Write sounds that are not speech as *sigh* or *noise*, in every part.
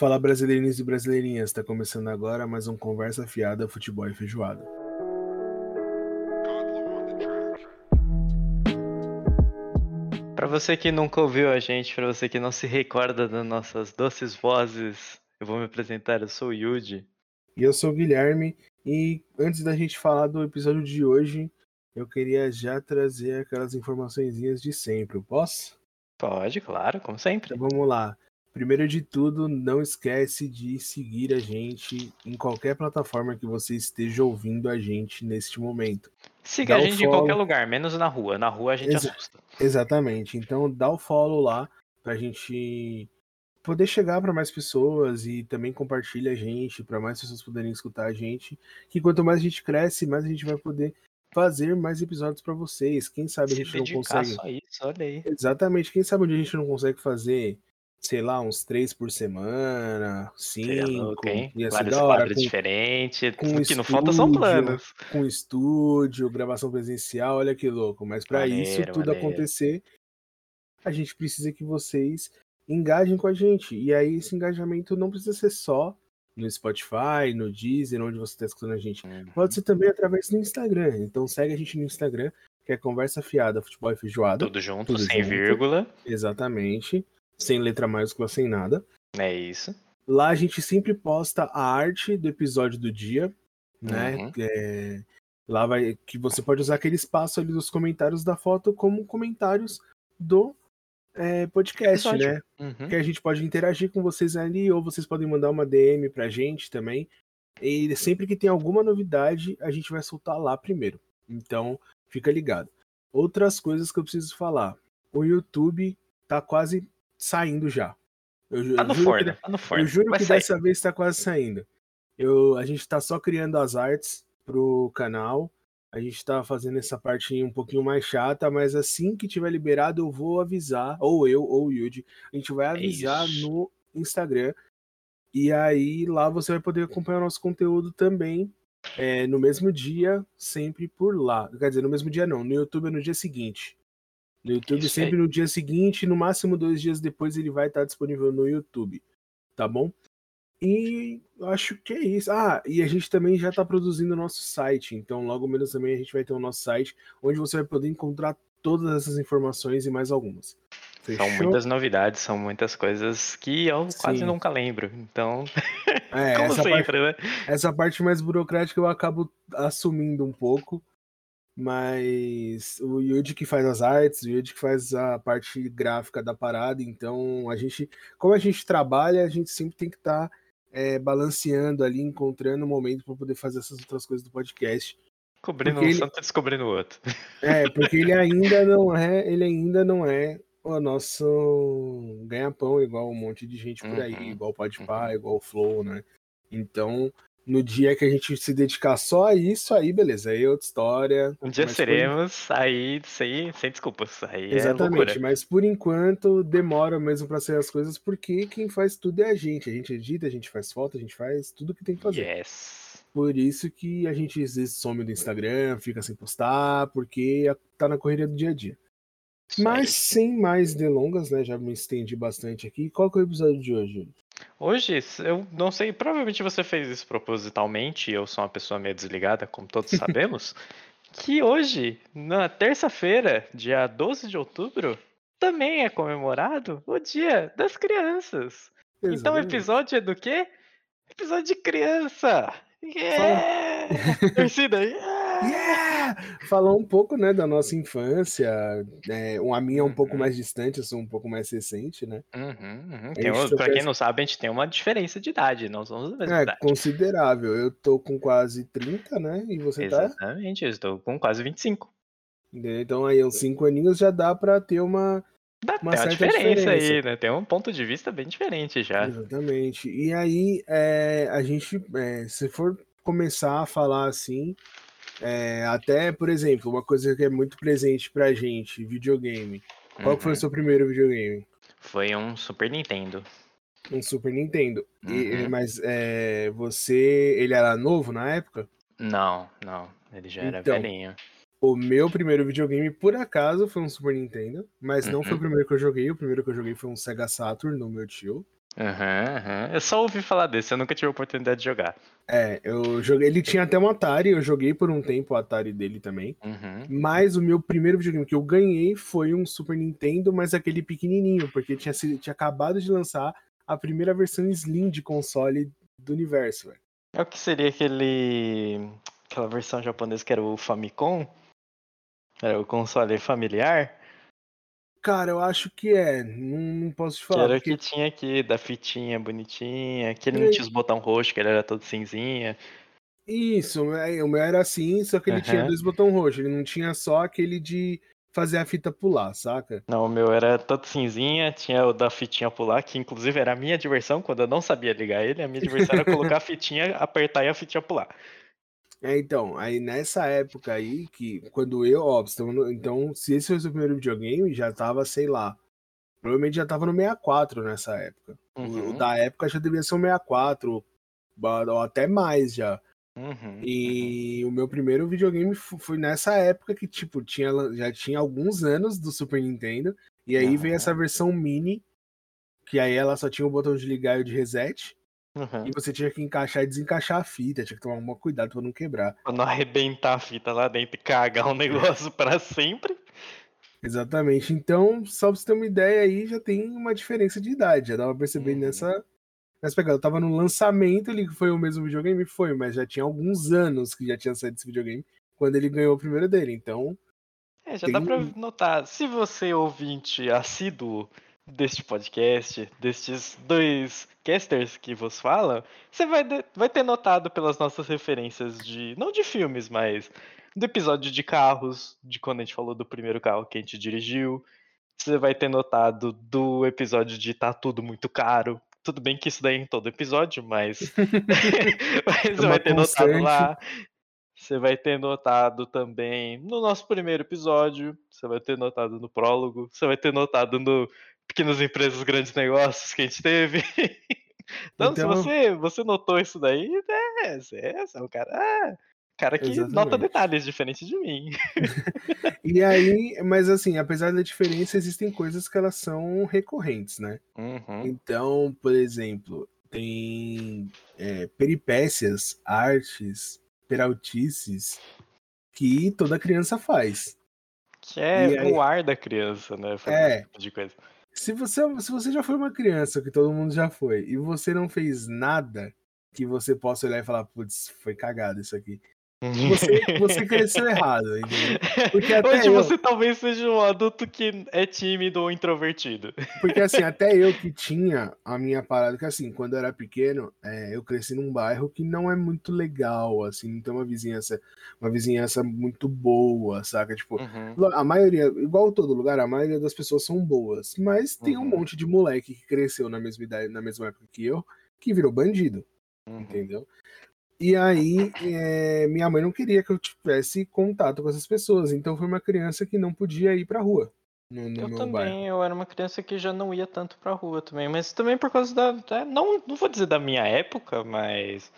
Fala brasileirinhos e brasileirinhas, está começando agora mais um Conversa Fiada Futebol e Feijoada. Para você que nunca ouviu a gente, para você que não se recorda das nossas doces vozes, eu vou me apresentar, eu sou o Yuji. E eu sou o Guilherme, e antes da gente falar do episódio de hoje, eu queria já trazer aquelas informações de sempre, eu posso? Pode, claro, como sempre. Então vamos lá. Primeiro de tudo, não esquece de seguir a gente em qualquer plataforma que você esteja ouvindo a gente neste momento. Siga Dá a gente em qualquer lugar, menos na rua. Na rua a gente Exa- assusta. Exatamente. Então dá o follow lá pra gente poder chegar para mais pessoas e também compartilha a gente para mais pessoas poderem escutar a gente. Que quanto mais a gente cresce, mais a gente vai poder fazer mais episódios para vocês. Quem sabe a Se gente não consegue. só isso, olha aí. Exatamente. Quem sabe onde a gente não consegue fazer, sei lá, uns três por semana, Seria cinco. louco, hein? Ia Vários da hora. quadros Com, diferentes. com O que não falta são estúdio, planos. com estúdio, gravação presencial, olha que louco. Mas para isso tudo maneiro. acontecer, a gente precisa que vocês engajem com a gente. E aí esse engajamento não precisa ser só no Spotify, no Deezer, onde você está escutando a gente. Uhum. Pode ser também através do Instagram. Então segue a gente no Instagram, que é Conversa Fiada, Futebol e Feijoada. Tudo junto, Tudo sem junto. vírgula. Exatamente. Sem letra maiúscula, sem nada. É isso. Lá a gente sempre posta a arte do episódio do dia, né? Uhum. É, lá vai que você pode usar aquele espaço ali dos comentários da foto como comentários do é, podcast, Episódio. né? Uhum. Que a gente pode interagir com vocês ali ou vocês podem mandar uma DM pra gente também. E sempre que tem alguma novidade, a gente vai soltar lá primeiro. Então, fica ligado. Outras coisas que eu preciso falar. O YouTube tá quase saindo já. Eu, Tá no juro que forno, tá no forno. eu juro Vai que sair. dessa vez tá quase saindo. Eu, a gente tá só criando as artes pro canal. A gente tá fazendo essa parte um pouquinho mais chata, mas assim que tiver liberado, eu vou avisar, ou eu, ou o Yuji, a gente vai avisar isso. no Instagram. E aí lá você vai poder acompanhar o nosso conteúdo também. é, no mesmo dia, sempre por lá. Quer dizer, no mesmo dia não, no YouTube é no dia seguinte. No YouTube, Isso sempre aí. no dia seguinte, no máximo dois dias depois, ele vai estar disponível no YouTube. Tá bom? E acho que é isso. Ah, e a gente também já está produzindo o nosso site. Então, logo menos também a gente vai ter o nosso site, onde você vai poder encontrar todas essas informações e mais algumas. Fechou? São muitas novidades, são muitas coisas que eu quase Sim. nunca lembro. Então, É, *laughs* como essa, parte, sempre, né? essa parte mais burocrática eu acabo assumindo um pouco. Mas o Yuji que faz as artes, o Yuji que faz a parte gráfica da parada, então a gente, como a gente trabalha, a gente sempre tem que estar balanceando ali, encontrando um momento para poder fazer essas outras coisas do podcast. Cobrindo um ele- santo descobrindo o outro. *laughs* É, porque ele ainda não é, ele ainda não é o nosso ganha-pão, igual um monte de gente por aí, Uhum, igual o Podpah, igual o Flow, né? Então, no dia que a gente se dedicar só a isso, aí beleza, aí é outra história. Um dia mas por- seremos, aí sem, sem desculpas. Aí é Exatamente, loucura. mas por enquanto demora mesmo pra sair as coisas, porque quem faz tudo é a gente. A gente edita, a gente faz foto, a gente faz tudo que tem que fazer. Yes. Por isso que a gente às vezes some do Instagram, fica sem postar, porque tá na correria do dia a dia. Mas sem mais delongas, né? Já me estendi bastante aqui. Qual que é o episódio de hoje? Hoje, eu não sei, provavelmente você fez isso propositalmente, eu sou uma pessoa meio desligada, como todos *laughs* sabemos, que hoje, na terça-feira, dia 12 de outubro, também é comemorado o Dia das Crianças. Então o Exatamente. episódio é do quê? Episódio de criança! Yeah! *laughs* Torcida! Yeah! Yeah! Falar um pouco, né, da nossa infância. É, a minha é um pouco Uhum. mais distante, eu sou um pouco mais recente, né? Uhum, uhum. Um- pra troca quem não sabe, a gente tem uma diferença de idade, não somos da mesma É, idade. considerável. Eu tô com quase 30, né? E você tá? Exatamente, eu estou com quase 25. Entendeu? Então aí, uns 5 aninhos já dá pra ter uma. Dá Uma certa diferença, aí, diferença. né? Tem um ponto de vista bem diferente já. Exatamente. E aí, é, a gente, é, se for começar a falar assim, é, até, por exemplo, uma coisa que é muito presente pra gente, videogame. Qual que foi o Uhum. seu primeiro videogame? Foi um Super Nintendo. Um Super Nintendo. E- Uhum. mas é, você, ele era novo na época? Não, não. Ele já era Então, velhinho. O meu primeiro videogame, por acaso, foi um Super Nintendo, mas não foi o Uhum. primeiro que eu joguei. O primeiro que eu joguei foi um Sega Saturn no meu tio. Aham, aham. Eu só ouvi falar desse, eu nunca tive a oportunidade de jogar. É, eu joguei. Ele tinha até um Atari, eu joguei por um tempo o Atari dele também. Uhum. Mas o meu primeiro videogame que eu ganhei foi um Super Nintendo, mas aquele pequenininho, porque tinha, sido- tinha acabado de lançar a primeira versão Slim de console do universo, velho. É o que seria aquele. aquela versão japonesa que era o Famicom? Era o console familiar? Cara, eu acho que é. Não, não posso te Que falar. era o porque- que tinha aqui, da fitinha bonitinha, que ele E não aí? tinha os botão roxo, que ele era todo cinzinha. Isso, o meu- era assim, só que ele tinha Aham. dois botões roxos. Ele não tinha só aquele de fazer a fita pular, saca? Não, o meu era todo cinzinha, tinha o da fitinha pular, que inclusive era a minha diversão, quando eu não sabia ligar ele, a minha diversão era colocar a fitinha, apertar e a fitinha pular. É, então, aí nessa época aí, que quando eu, ó, então, se esse foi o seu primeiro videogame, já tava, sei lá, provavelmente já tava no 64 nessa época. O- O Uhum, da época já devia ser o 64, ba- ou até mais já. uhum, E o meu primeiro videogame foi nessa época que, tipo, tinha, já tinha alguns anos do Super Nintendo, e aí veio Aham. essa versão mini, que aí ela só tinha o botão de ligar e o de reset, uhum. e você tinha que encaixar e desencaixar a fita, tinha que tomar um cuidado pra não quebrar. Pra não arrebentar a fita lá dentro e cagar o *laughs* negócio pra sempre. Exatamente. Então, só pra você ter uma ideia aí, já tem uma diferença de idade. Já dava pra perceber Uhum. nessa, nessa pegada. Eu tava no lançamento, ele foi o mesmo videogame? Foi, mas já tinha alguns anos que já tinha saído esse videogame quando ele ganhou o primeiro dele. Então, É, já Tem dá pra um- notar. Se você, ouvinte assíduo deste podcast, destes dois casters que vos falam, você vai, de- vai ter notado pelas nossas referências de. não de filmes, mas do episódio de carros, de quando a gente falou do primeiro carro que a gente dirigiu. Você vai ter notado do episódio de tá tudo muito caro. Tudo bem que isso daí é em todo episódio, mas. *laughs* mas você uma vai ter notado constante. lá. Você vai ter notado também no nosso primeiro episódio, você vai ter notado no prólogo, você vai ter notado no Pequenas Empresas, Grandes Negócios que a gente teve. *laughs* Então, se Então- você, você notou isso daí, é, você você é um cara, ah, cara que nota Exatamente. detalhes diferentes de mim. *laughs* e aí, mas assim, apesar da diferença, existem coisas que elas são recorrentes, né? Uhum. Então, por exemplo, tem é, peripécias, artes, peraltices que toda criança faz. Que é aí- no ar da criança, né? fazer É. tipo de coisa. Se você, se você já foi uma criança, que todo mundo já foi, e você não fez nada que você possa olhar e falar, putz, foi cagado isso aqui. Você, *laughs* você cresceu errado, entendeu? Porque até Hoje eu- você talvez seja um adulto que é tímido ou introvertido. Porque assim, até eu *laughs* que tinha a minha parada, que assim, quando eu era pequeno, é, eu cresci num bairro que não é muito legal, assim, não tem uma vizinhança, uma vizinhança muito boa, saca? Tipo, Uhum. a maioria, igual todo lugar, a maioria das pessoas são boas, mas tem um Uhum. monte de moleque que cresceu na mesma idade, na mesma época que eu, que virou bandido, Uhum. entendeu? E aí, é, minha mãe não queria que eu tivesse contato com essas pessoas, então foi uma criança que não podia ir pra rua. No, no Eu também, bairro. eu era uma criança que já não ia tanto pra rua também, mas também por causa da. da- não, não vou dizer da minha época, mas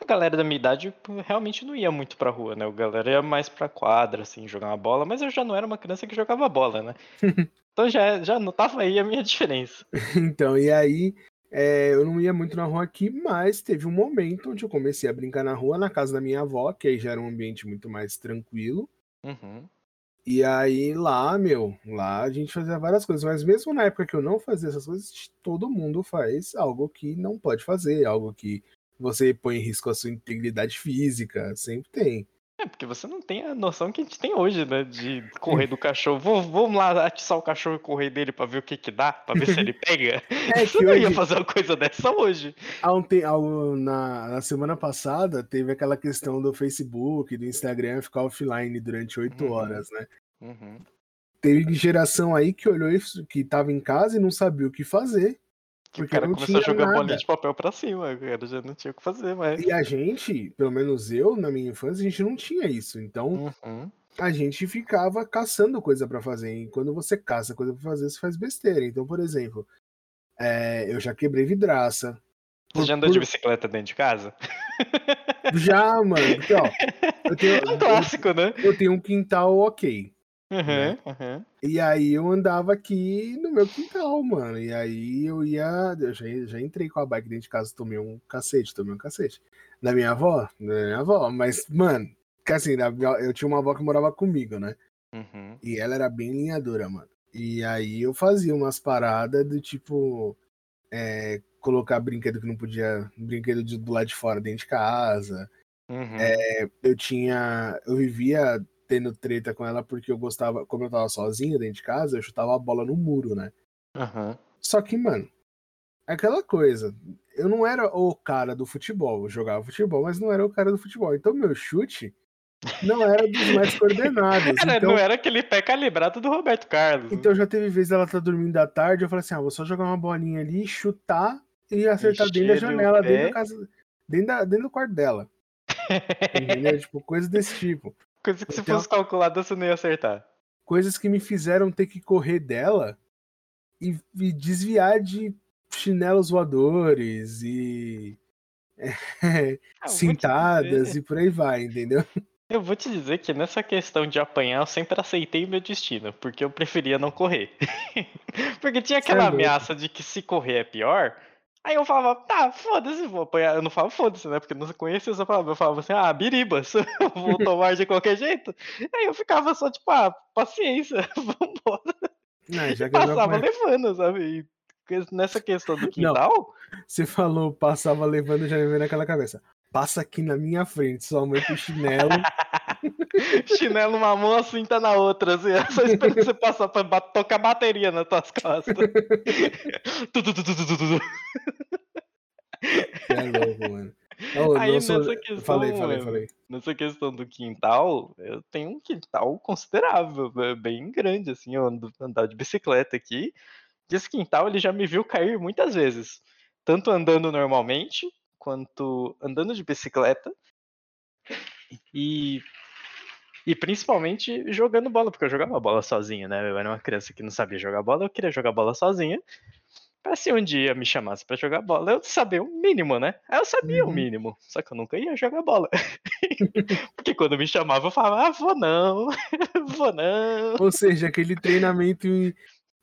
a galera da minha idade realmente não ia muito pra rua, né? A galera ia mais pra quadra, assim, jogar uma bola, mas eu já não era uma criança que jogava bola, né? *laughs* Então já, já notava aí a minha diferença. Então, e aí, é, eu não ia muito na rua aqui, mas teve um momento onde eu comecei a brincar na rua, na casa da minha avó, que aí já era um ambiente muito mais tranquilo. Uhum. E aí lá, meu, lá a gente fazia várias coisas, mas mesmo na época que eu não fazia essas coisas, todo mundo faz algo que não pode fazer, algo que você põe em risco a sua integridade física, sempre tem. É, porque você não tem a noção que a gente tem hoje, né? De *laughs* correr do cachorro. Vou, vamos lá atiçar o cachorro e correr dele pra ver o que que dá, pra ver se ele *laughs* pega. É *laughs* Você que não ia fazer uma coisa dessa hoje. há um te- na, na semana passada, teve aquela questão do Facebook, do Instagram ficar offline durante oito Uhum. horas, né? Uhum. Teve geração aí que olhou isso, que tava em casa e não sabia o que fazer. Que o Porque cara não começou a jogar nada. bolinha de papel pra cima, o cara já não tinha o que fazer mais. E a gente, pelo menos eu, na minha infância, a gente não tinha isso. Então, Uhum. a gente ficava caçando coisa pra fazer. E quando você caça coisa pra fazer, você faz besteira. Então, por exemplo, é, eu já quebrei vidraça. Você Por- já andou de por- bicicleta dentro de casa? Já, mano. Porque, ó, eu tenho, *laughs* É um clássico, né? eu tenho um quintal ok. Né? Uhum, uhum. E aí eu andava aqui no meu quintal, mano. E aí eu ia. Eu já, já entrei com a bike dentro de casa, tomei um cacete, tomei um cacete. Da minha avó? Da minha avó. Mas, mano, que assim, eu tinha uma avó que morava comigo, né? Uhum. E ela era bem linhadora, mano. E aí eu fazia umas paradas do tipo. é, colocar brinquedo que não podia. Brinquedo de- do lado de fora dentro de casa. Uhum. Eu tinha. Eu vivia tendo treta com ela porque eu gostava. Como eu tava sozinho dentro de casa, eu chutava a bola no muro, né? Uhum. Só que, mano, aquela coisa. Eu não era o cara do futebol. Eu jogava futebol, mas não era o cara do futebol. Então meu chute não era dos mais *laughs* coordenados. Então, Não era aquele pé calibrado do Roberto Carlos. né? então já teve vezes ela tá dormindo à tarde, eu falei assim: ah, vou só jogar uma bolinha ali, chutar e acertar dentro da janela, dentro da casa. Dentro, da- dentro do quarto dela. *laughs* Entendeu? tipo, coisas desse tipo. Coisa que se fosse calculada você não ia acertar. Coisas que me fizeram ter que correr dela e, e desviar de chinelos voadores e. *laughs* Ah, te cintadas e por aí vai, entendeu? Eu vou te dizer que nessa questão de apanhar, eu sempre aceitei meu destino, porque eu preferia não correr. *laughs* porque tinha aquela é ameaça de que se correr é pior. Aí eu falava, tá, foda-se, vou apanhar. Eu não falo foda-se, né? Porque eu não conhecia essa palavra. Eu falava assim, ah, biribas, *laughs* eu vou tomar de qualquer jeito. Aí eu ficava só tipo, ah, paciência, *laughs* vambora. Não, já que eu Passava apanhei- levando, sabe? E nessa questão do quintal, Você falou, passava levando, já me veio naquela cabeça. Passa aqui na minha frente, só aumenta o chinelo. *laughs* *laughs* chinelo numa mão, a cinta na outra, assim, é só esperando você passar pra tocar bateria nas tuas costas. *laughs* Tu, tu, tu, tu, tu, tu, é louco, mano. Ô, Aí nosso- nessa questão, Falei, falei, mano, falei. nessa questão do quintal, eu tenho um quintal considerável, é bem grande, assim, eu ando andar de bicicleta aqui. E esse quintal ele já me viu cair muitas vezes, tanto andando normalmente quanto andando de bicicleta e e principalmente jogando bola, porque eu jogava bola sozinho, né? Eu era uma criança que não sabia jogar bola, eu queria jogar bola sozinha. Pra se um dia me chamasse pra jogar bola, eu sabia o mínimo, né? Eu sabia o Uhum. mínimo, só que eu nunca ia jogar bola. *laughs* porque quando me chamava, eu falava, ah, vou não, *laughs* vou não. Ou seja, aquele treinamento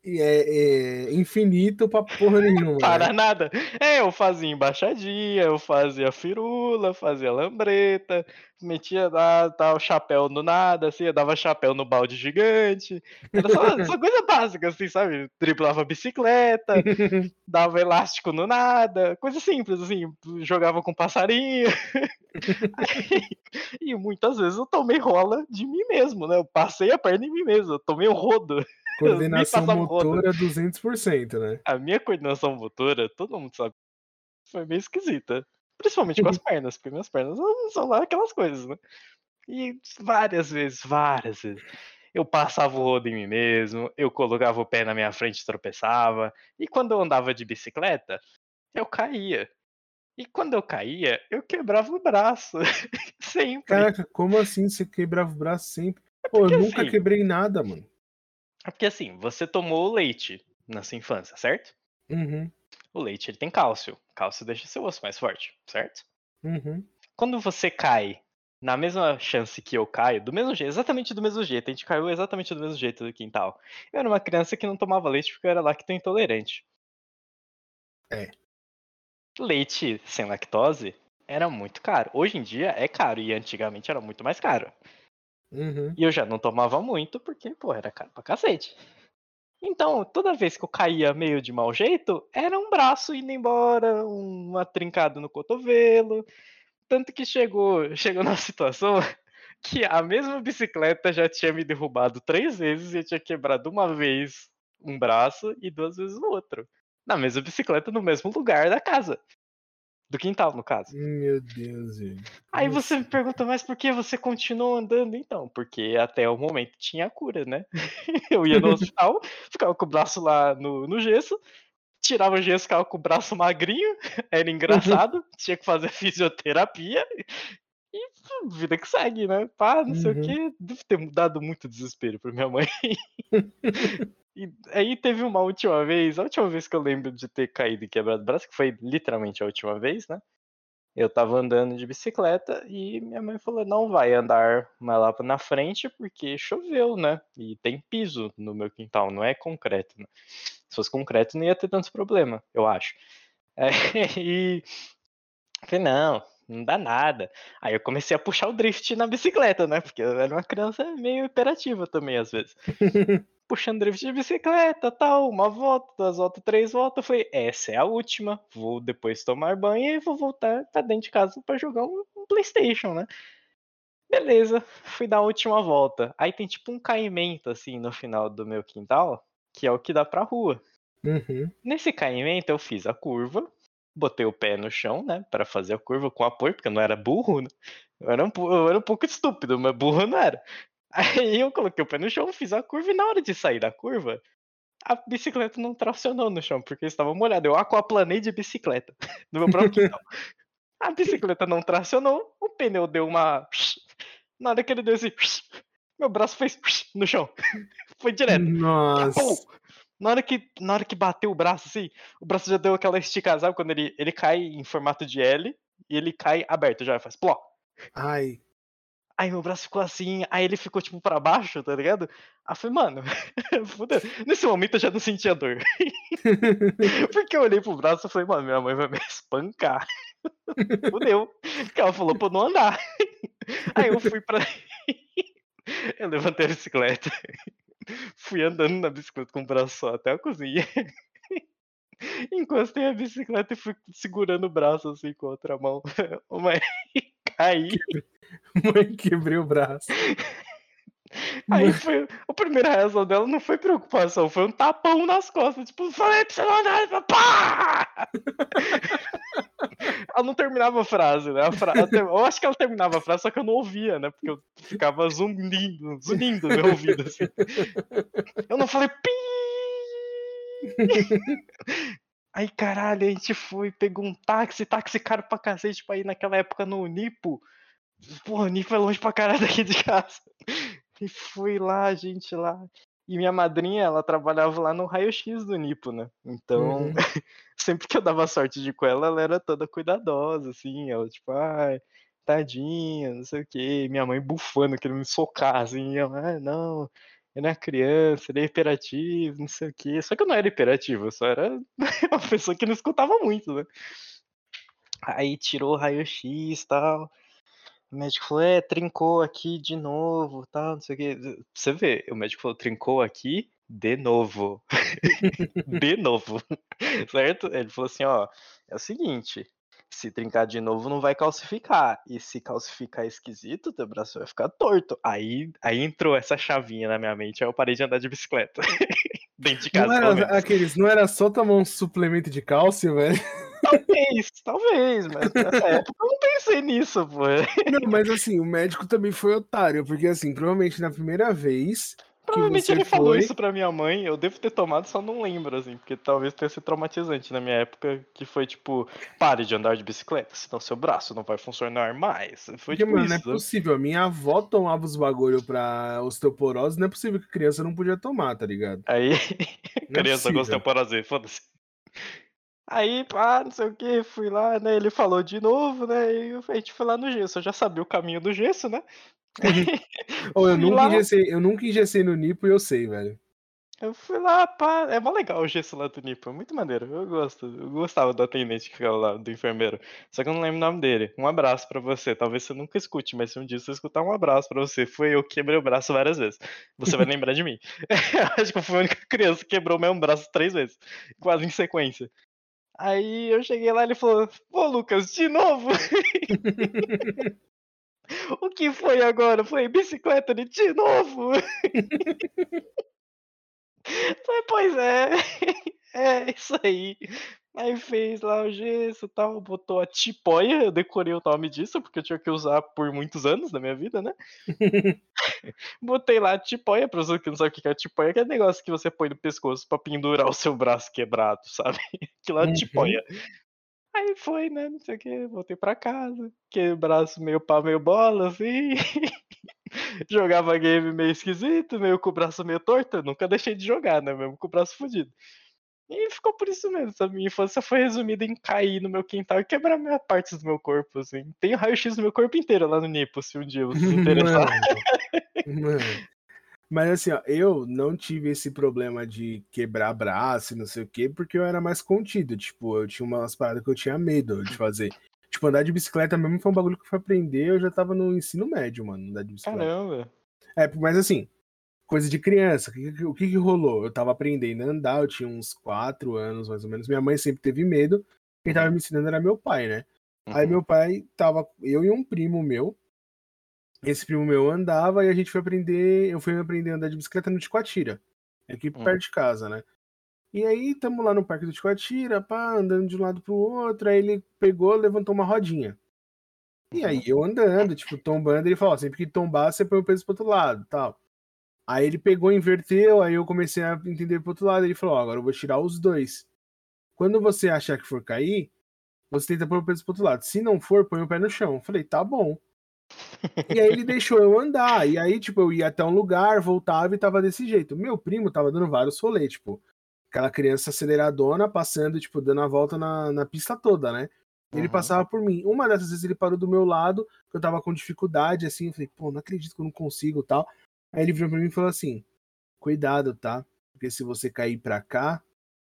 é, é, infinito pra porra nenhuma. *laughs* Para né? nada. É, eu fazia embaixadinha, eu fazia firula, fazia lambreta, metia lá, tal, chapéu no nada, assim, eu dava chapéu no balde gigante. Era só, *laughs* só coisa básica, assim, sabe? Driblava bicicleta, *laughs* dava elástico no nada, coisa simples, assim, jogava com passarinho. Aí, e muitas vezes eu tomei rola de mim mesmo, né? Eu passei a perna em mim mesmo, eu tomei um rodo. Coordenação passava roda. motora 200%, né? A minha coordenação motora, todo mundo sabe, foi meio esquisita. Principalmente com as *laughs* pernas, porque minhas pernas não são lá aquelas coisas, né? E várias vezes, várias vezes. Eu passava o rodo em mim mesmo, eu colocava o pé na minha frente e tropeçava. E quando eu andava de bicicleta, eu caía. E quando eu caía, eu quebrava o braço. *laughs* Sempre. Caraca, como assim você quebrava o braço sempre? Pô, eu porque nunca assim- quebrei nada, mano. É Porque assim, você tomou leite na sua infância, certo? Uhum, O leite ele tem cálcio. Cálcio deixa seu osso mais forte, certo? uhum. quando você cai na mesma chance que eu caio, do mesmo jeito, exatamente do mesmo jeito, a gente caiu exatamente do mesmo jeito do quintal. Eu era uma criança que não tomava leite porque eu era lacto intolerante. É. Leite sem lactose era muito caro. Hoje em dia é caro e antigamente era muito mais caro. Uhum. E eu já não tomava muito porque, pô, era caro pra cacete. Então, toda vez que eu caía meio de mau jeito, era um braço indo embora, uma trincada no cotovelo. Tanto que chegou, *laughs* chegou na situação *laughs* que a mesma bicicleta já tinha me derrubado três vezes e eu tinha quebrado uma vez um braço e duas vezes o outro. Na mesma bicicleta, no mesmo lugar da casa. Do quintal, no caso. Meu Deus. Aí você me pergunta, mas por que você continuou andando então? Porque até o momento tinha cura, né? *laughs* Eu ia no hospital, *laughs* ficava com o braço lá no, no gesso, tirava o gesso, ficava com o braço magrinho, *laughs* era engraçado, tinha que fazer fisioterapia e vida que segue, né? Pá, não sei Uhum. o que, deve ter dado muito desespero pra minha mãe. E aí teve uma última vez, a última vez que eu lembro de ter caído e quebrado o braço, que foi literalmente a última vez, né? eu tava andando de bicicleta e minha mãe falou: não vai andar mais lá na frente porque choveu, né? E tem piso no meu quintal, não é concreto. Né? Se fosse concreto, não ia ter tantos problemas, eu acho. *laughs* É, e falei: não, não dá nada. Aí eu comecei a puxar o drift na bicicleta, né? Porque eu era uma criança meio imperativa também, às vezes. *laughs* Puxando drift de bicicleta, tal, uma volta, duas voltas, três voltas. Eu falei, essa é a última. Vou depois tomar banho e vou voltar pra dentro de casa para jogar um, um Playstation, né? Beleza, fui dar a última volta. Aí tem tipo um caimento assim no final do meu quintal, que é o que dá pra rua. Uhum. Nesse caimento eu fiz a curva, botei o pé no chão, né, para fazer a curva com apoio, porque eu não era burro, né? Eu era, um, eu era um pouco estúpido, mas burro não era. Aí eu coloquei o pé no chão, fiz a curva e na hora de sair da curva, a bicicleta não tracionou no chão, porque estava molhada. Eu aquaplanei de bicicleta *laughs* no meu próprio quintal. A bicicleta não tracionou, o pneu deu uma. *laughs* Na hora que ele deu esse. *laughs* Meu braço fez no chão. Foi direto. Nossa. Na hora que, na hora que bateu o braço, assim, o braço já deu aquela esticada, sabe? Quando ele, ele cai em formato de L e ele cai aberto, já faz pló. Ai. Aí meu braço ficou assim, aí ele ficou tipo pra baixo, tá ligado? Aí eu falei, mano, *laughs* fudeu. Nesse momento eu já não sentia dor. *laughs* Porque eu olhei pro braço e falei, mano, minha mãe vai me espancar. *laughs* Fudeu. Porque ela falou pra eu não andar. Aí eu fui pra. eu levantei a bicicleta. Fui andando na bicicleta com o braço só até a cozinha. Encostei a bicicleta e fui segurando o braço assim com a outra mão. Mas caí. *laughs* Mãe, quebrei o braço. *laughs* Aí foi. A primeira reação dela não foi preocupação, foi um tapão nas costas. Tipo, falei pra você não andar, pá! *laughs* ela não terminava a frase, né? A fra... Eu acho que ela terminava a frase, só que eu não ouvia, né? Porque eu ficava zunindo no meu ouvido, assim. Eu não falei pi! Aí, caralho, a gente foi, pegou um táxi, táxi caro pra cacete pra ir naquela época no Nipo. Porra, o Nipo é longe pra caralho daqui de casa. E fui lá, gente lá. E minha madrinha, ela trabalhava lá no raio-x do Nipo, né? Então, uhum. *laughs* sempre que eu dava sorte de ir com ela, ela era toda cuidadosa, assim. Ela, tipo, ai, tadinha, não sei o quê. Minha mãe bufando, querendo me socar, assim. Ela, ah, não, ele é criança, ele é hiperativo, não sei o quê. Só que eu não era hiperativo, eu só era *laughs* uma pessoa que não escutava muito, né? Aí tirou o raio-x e tal. O médico falou, é, trincou aqui de novo, tal, não sei o quê. Você vê, o médico falou, trincou aqui de novo. *laughs* de novo. *laughs* certo? Ele falou assim, ó, é o seguinte, se trincar de novo não vai calcificar. E se calcificar esquisito, teu braço vai ficar torto. Aí, aí entrou essa chavinha na minha mente, aí eu parei de andar de bicicleta. *laughs* Dentro de casa. Não era, aqueles, não era só tomar um suplemento de cálcio, velho? Talvez, talvez, mas nessa *laughs* época eu não pensei nisso, pô. Não, mas assim, o médico também foi otário, porque assim, provavelmente na primeira vez. Provavelmente ele foi... falou isso pra minha mãe, eu devo ter tomado, só não lembro, assim, porque talvez tenha sido traumatizante na minha época, que foi tipo, pare de andar de bicicleta, senão seu braço não vai funcionar mais. Foi porque, tipo mano, isso. não é possível. A minha avó tomava os bagulho pra osteoporose, não é possível que criança não podia tomar, tá ligado? Aí, *laughs* é criança com osteoporose, foda-se. Aí, pá, não sei o que, fui lá, né? Ele falou de novo, né? E a gente foi lá no gesso. Eu já sabia o caminho do gesso, né? Oh, eu, nunca lá... engessei, eu nunca engessei no Nipo e eu sei, velho. Eu fui lá, pá, é mó legal o gesso lá do Nipo, é muito maneiro, eu gosto, eu gostava do atendente que ficava lá, do enfermeiro, só que eu não lembro o nome dele. Um abraço pra você, talvez você nunca escute, mas se um dia você escutar um abraço pra você, foi eu que quebrei o braço várias vezes, você vai lembrar de mim. *laughs* Acho que eu fui a única criança que quebrou o mesmo braço três vezes, quase em sequência. Aí eu cheguei lá e ele falou: Pô, Lucas, de novo? *laughs* o que foi agora? Foi bicicleta de, novo? *laughs* Pois é, *laughs* é isso aí. Aí fez lá o gesso e tal, botou a tipóia, eu decorei o nome disso, porque eu tinha que usar por muitos anos da minha vida, né? *laughs* Botei lá a tipóia, pra você que não sabe o que é a tipóia, que é negócio que você põe no pescoço pra pendurar o seu braço quebrado, sabe? Aquilo é uhum. tipóia. Aí foi, né? Não sei o que, voltei pra casa, que braço meio pá, meio bola, assim. *laughs* Jogava game meio esquisito, meio com o braço meio torto. nunca deixei de jogar, né? Mesmo com o braço fudido. E ficou por isso mesmo, sabe? Minha infância foi resumida em cair no meu quintal e quebrar minhas partes do meu corpo, assim. Tem raio-x no meu corpo inteiro lá no Nipo, se um dia você *laughs* se interessar. Mano, mano. Mas assim, ó, eu não tive esse problema de quebrar braço e não sei o quê, porque eu era mais contido. Tipo, eu tinha umas paradas que eu tinha medo de fazer. Tipo, andar de bicicleta mesmo foi um bagulho que eu fui aprender, eu já tava no ensino médio, mano, andar de bicicleta. Caramba. É, mas assim, coisa de criança. O que, o que, que rolou? Eu tava aprendendo a andar, eu tinha uns 4 anos, mais ou menos. Minha mãe sempre teve medo. Quem tava me ensinando era meu pai, né? Aí Uhum. meu pai tava, eu e um primo meu. Esse primo meu andava e a gente foi aprender, eu fui aprender a andar de bicicleta no Ticoatira, aqui Hum. perto de casa, né? E aí tamo lá no parque do Ticoatira, pá, andando de um lado pro outro, aí ele pegou, levantou uma rodinha. E aí eu andando, tipo, tombando, ele falou, sempre que tombar, você põe o peso pro outro lado, tal. Aí ele pegou, inverteu, aí eu comecei a entender pro outro lado, ele falou, ó, agora eu vou tirar os dois. Quando você achar que for cair, você tenta pôr o peso pro outro lado. Se não for, põe o pé no chão. Eu Falei, tá bom. E aí ele deixou eu andar. E aí, tipo, eu ia até um lugar, voltava e tava desse jeito. Meu primo tava dando vários rolês, tipo, aquela criança aceleradona, passando, tipo, dando a volta na, na pista toda, né? Ele Uhum. passava por mim. Uma dessas vezes ele parou do meu lado, que eu tava com dificuldade, assim, eu falei, pô, não acredito que eu não consigo tal. Aí ele virou pra mim e falou assim: cuidado, tá? Porque se você cair pra cá,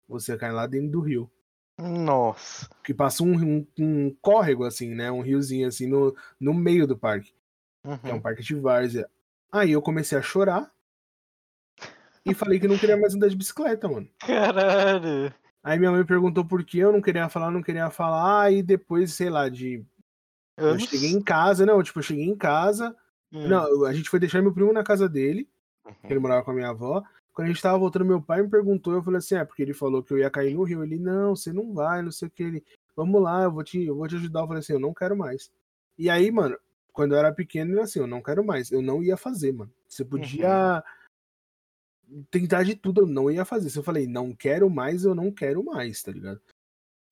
você cai lá dentro do rio. Nossa. Que passa um, um, um córrego, assim, né? Um riozinho, assim, no, no meio do parque. Que é um Uhum. parque de várzea. Aí eu comecei a chorar. E falei que não queria mais andar de bicicleta, mano. Caralho. Aí minha mãe perguntou por que eu não queria falar, não queria falar. E depois, sei lá, de. Eu cheguei em casa, não, tipo, eu cheguei em casa. Hum. Não, a gente foi deixar meu primo na casa dele, que ele Uhum. morava com a minha avó. Quando a gente tava voltando, meu pai me perguntou, eu falei assim, é, porque ele falou que eu ia cair no rio. Ele, não, você não vai, não sei o que. Ele, vamos lá, eu vou te, eu vou te ajudar. Eu falei assim, eu não quero mais. E aí, mano, quando eu era pequeno, era assim, eu não quero mais. Eu não ia fazer, mano. Você podia tentar de tudo, eu não ia fazer. Se eu falei, não quero mais, eu não quero mais, tá ligado?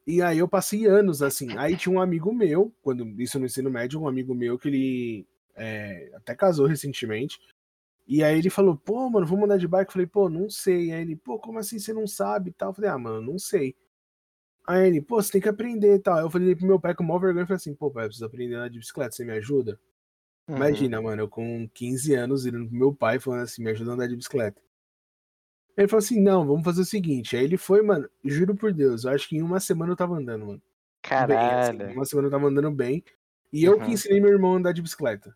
E aí eu passei anos assim. Aí tinha um amigo meu, quando isso no ensino médio, um amigo meu que ele é, até casou recentemente. E aí ele falou, pô, mano, vamos andar de bike. Eu falei, pô, não sei. Aí ele, pô, como assim você não sabe e tal? Eu falei, ah, mano, não sei. Aí ele, pô, você tem que aprender e tal. Aí eu falei pro meu pai com maior vergonha, eu falei assim, pô, pai, eu preciso aprender a andar de bicicleta, você me ajuda? Uhum. Imagina, mano, eu com 15 anos, indo pro meu pai falando assim, me ajuda a andar de bicicleta. Ele falou assim, não, vamos fazer o seguinte. Aí ele foi, mano, juro por Deus, eu acho que em uma semana eu tava andando, mano. Bem, assim, Caralho. uma semana eu tava andando bem. E eu que Uhum. ensinei meu irmão a andar de bicicleta.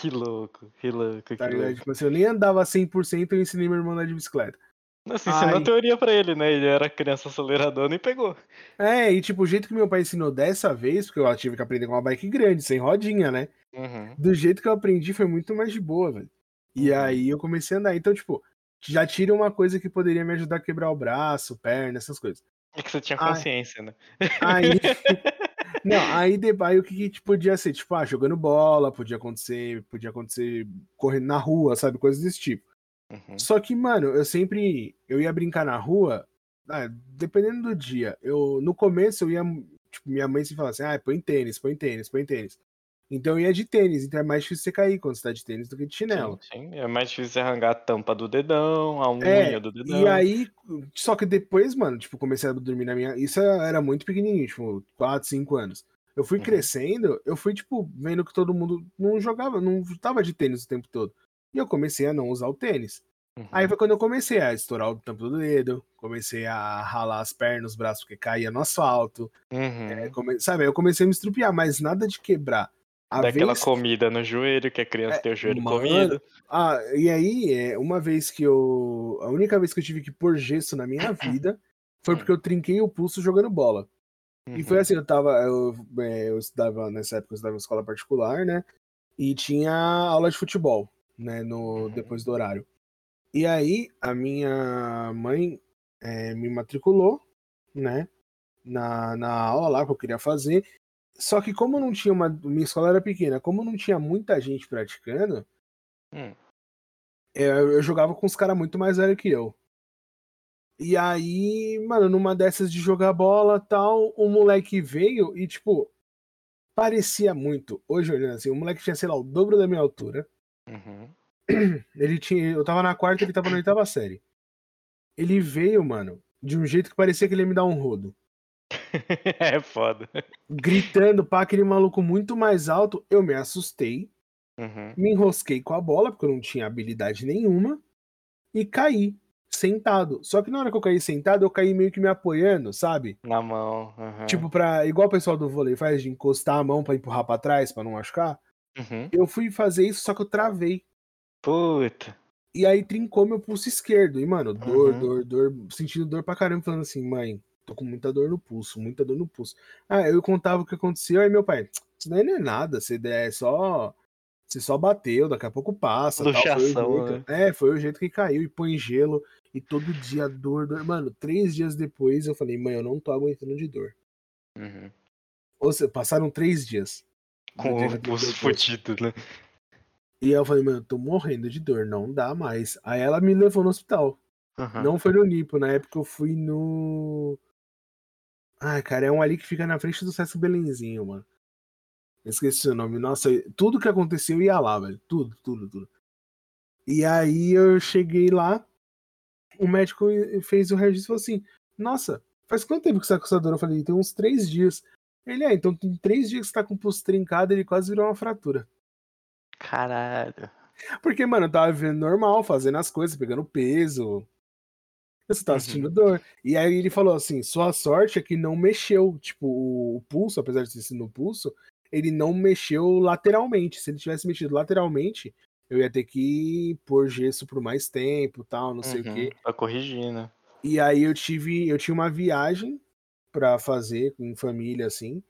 Que louco, que louco, que Tá louco. Tipo assim, eu nem andava 100%, eu ensinei meu irmão a andar de bicicleta. Nossa, ensinou Ai. a teoria pra ele, né? Ele era criança aceleradona e pegou. É, e tipo, o jeito que meu pai ensinou dessa vez, porque eu tive que aprender com uma bike grande, sem rodinha, né? Uhum. Do jeito que eu aprendi foi muito mais de boa, velho. E Uhum. aí eu comecei a andar. Então, tipo, já tira uma coisa que poderia me ajudar a quebrar o braço, perna, essas coisas. É que você tinha Ai. consciência, né? Aí. *laughs* Não, aí, de- aí o que, que podia ser? Tipo, ah, jogando bola, podia acontecer, podia acontecer correndo na rua, sabe? Coisas desse tipo. Uhum. Só que, mano, eu sempre. Eu ia brincar na rua, ah, dependendo do dia. Eu, no começo, eu ia. Tipo, minha mãe sempre falava assim: ah, põe tênis, põe tênis, põe tênis. Então eu ia de tênis, então é mais difícil você cair quando você tá de tênis do que de chinelo. Sim, sim. É mais difícil você arrancar a tampa do dedão, a unha É, do dedão. e aí, só que depois, mano, tipo, comecei a dormir na minha. Isso era muito pequenininho, tipo, 4, 5 anos. Eu fui Uhum. crescendo, eu fui, tipo, vendo que todo mundo não jogava, não tava de tênis o tempo todo. E eu comecei a não usar o tênis. Uhum. Aí foi quando eu comecei a estourar o tampo do dedo, comecei a ralar as pernas, os braços, porque caía no asfalto. Uhum. é, come- Sabe, aí eu comecei a me estrupiar, mas nada de quebrar. A Daquela vez- comida no joelho, que a criança É, tem o joelho mano, comido. Ah, e aí, é, uma vez que eu. A única vez que eu tive que pôr gesso na minha *coughs* vida foi Hum. porque eu trinquei o pulso jogando bola. E foi Uhum. assim, eu tava. Eu, é, eu estudava, nessa época, eu estudava em escola particular, né? E tinha aula de futebol, né? No, Uhum. depois do horário. E aí, a minha mãe é, me matriculou, né? Na, na aula lá que eu queria fazer. Só que como não tinha uma. Minha escola era pequena, como não tinha muita gente praticando, Hum. é, eu, eu jogava com os caras muito mais velhos que eu. E aí, mano, numa dessas de jogar bola tal, o moleque veio e, tipo, parecia muito. Hoje, olhando assim, o moleque tinha, sei lá, o dobro da minha altura. Uhum. *clears throat* Ele tinha. Eu tava na quarta, ele tava na oitava série. Ele veio, mano, de um jeito que parecia que ele ia me dar um rodo. *laughs* é foda. Gritando para aquele maluco muito mais alto, eu me assustei, Uhum. me enrosquei com a bola, porque eu não tinha habilidade nenhuma, e caí, sentado. Só que na hora que eu caí sentado, eu caí meio que me apoiando, sabe? Na mão. uhum. Tipo, pra, igual o pessoal do vôlei faz, de encostar a mão pra empurrar pra trás, pra não machucar. Uhum. Eu fui fazer isso, só que eu travei. Puta. E aí trincou meu pulso esquerdo. E, mano, dor, Uhum. dor, dor, sentindo dor pra caramba, falando assim, mãe, tô com muita dor no pulso, muita dor no pulso. Ah, eu contava o que aconteceu, aí meu pai, isso daí não é nada, você é só. Você só bateu, daqui a pouco passa. tal, foi Luxação, jeito- É, foi o jeito que caiu e põe gelo. E todo dia dor, dor. Mano, três dias depois eu falei, mãe, eu não tô aguentando de dor. Uhum. Ou seja, passaram três dias. Com o pulso dei fudido, né? E eu falei, mano, eu tô morrendo de dor, não dá mais. Aí ela me levou no hospital. Uhum. Não foi no Nipo, na época eu fui no. Ai, cara, é um ali que fica na frente do Sesc Belenzinho, mano. Eu Esqueci o nome. Nossa, tudo que aconteceu ia lá, velho. Tudo, tudo, tudo. E aí eu cheguei lá, o médico fez o registro e falou assim: Nossa, faz quanto tempo que você tá com essa dor? Eu falei, tem uns três dias. Ele, é, então tem três dias que você tá com o pulso trincado, ele quase virou uma fratura. Caralho. Porque, mano, eu tava vivendo normal, fazendo as coisas, pegando peso. Você tava Uhum. sentindo dor. E aí ele falou assim: sua sorte é que não mexeu. Tipo, o, o pulso, apesar de ter sido no pulso, ele não mexeu lateralmente. Se ele tivesse mexido lateralmente, eu ia ter que pôr gesso por mais tempo tal, não sei o Uhum. quê. Pra corrigir, né? E aí eu tive, eu tinha uma viagem pra fazer com família, assim.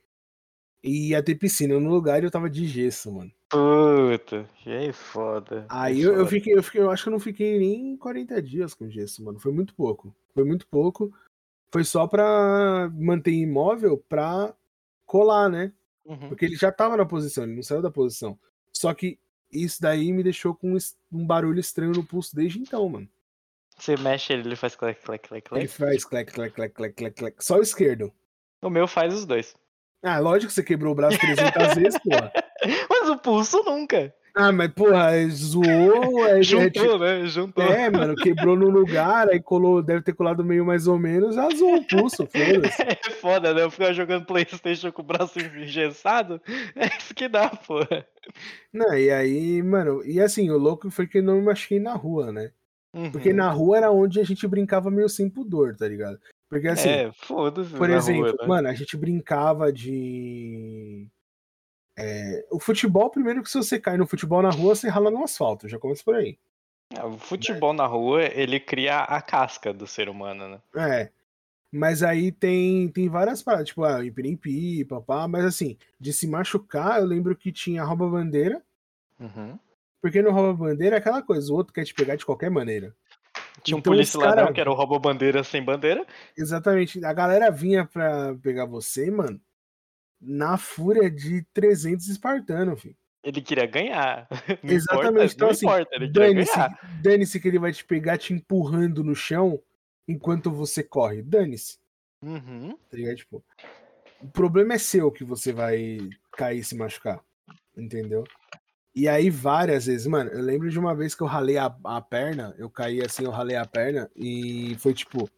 E ia ter piscina no lugar e eu tava de gesso, mano. Puta, e aí foda. Aí eu, eu fiquei, eu fiquei, eu acho que eu não fiquei nem 40 dias com gesso, mano. Foi muito pouco. Foi muito pouco. Foi só pra manter imóvel pra colar, né? Uhum. Porque ele já tava na posição, ele não saiu da posição. Só que isso daí me deixou com um um barulho estranho no pulso desde então, mano. Você mexe ele, ele faz clec, clec, clec, Ele clec. faz clec, clec, clec, clec, clec, clec. Só o esquerdo. O meu faz os dois. Ah, lógico que você quebrou o braço 300 vezes, porra. *laughs* O pulso nunca. Ah, mas porra, é, zoou, é, é, Juntou, né? Juntou. É, mano, quebrou no lugar, aí colou, deve ter colado meio mais ou menos, já zoou o pulso, foda-se. *laughs* É foda, né? Eu ficar jogando Playstation com o braço engessado. *laughs* É isso que dá, porra. Não, e aí, mano, e assim, o louco foi que eu não me machuquei na rua, né? Porque Uhum. na rua era onde a gente brincava meio sem pudor, tá ligado? Porque assim, É, foda-se. por exemplo, rua, né? mano, a gente brincava de. É, o futebol, primeiro que se você cai no futebol na rua, você rala no asfalto, já começa por aí. É, O futebol na rua, ele cria a casca do ser humano, né? É. Mas aí tem, tem várias paradas, tipo, ah, empirimpi, papá, mas assim, de se machucar, eu lembro que tinha rouba-bandeira, Uhum. porque no rouba-bandeira é aquela coisa, o outro quer te pegar de qualquer maneira. Tinha um Então, polícia cara- ladrão que era o roubo bandeira sem bandeira. Exatamente, a galera vinha pra pegar você, mano, na fúria de 300 espartanos, filho. Ele queria ganhar. *laughs* Não Exatamente, importa, então assim, importa, ele queria dane-se dane que ele vai te pegar te empurrando no chão enquanto você corre, dane-se. Uhum. tá ligado? Tipo, o problema é seu que você vai cair e se machucar, entendeu? E aí, várias vezes, mano, eu lembro de uma vez que eu ralei a, a perna, eu caí assim, eu ralei a perna, e foi tipo,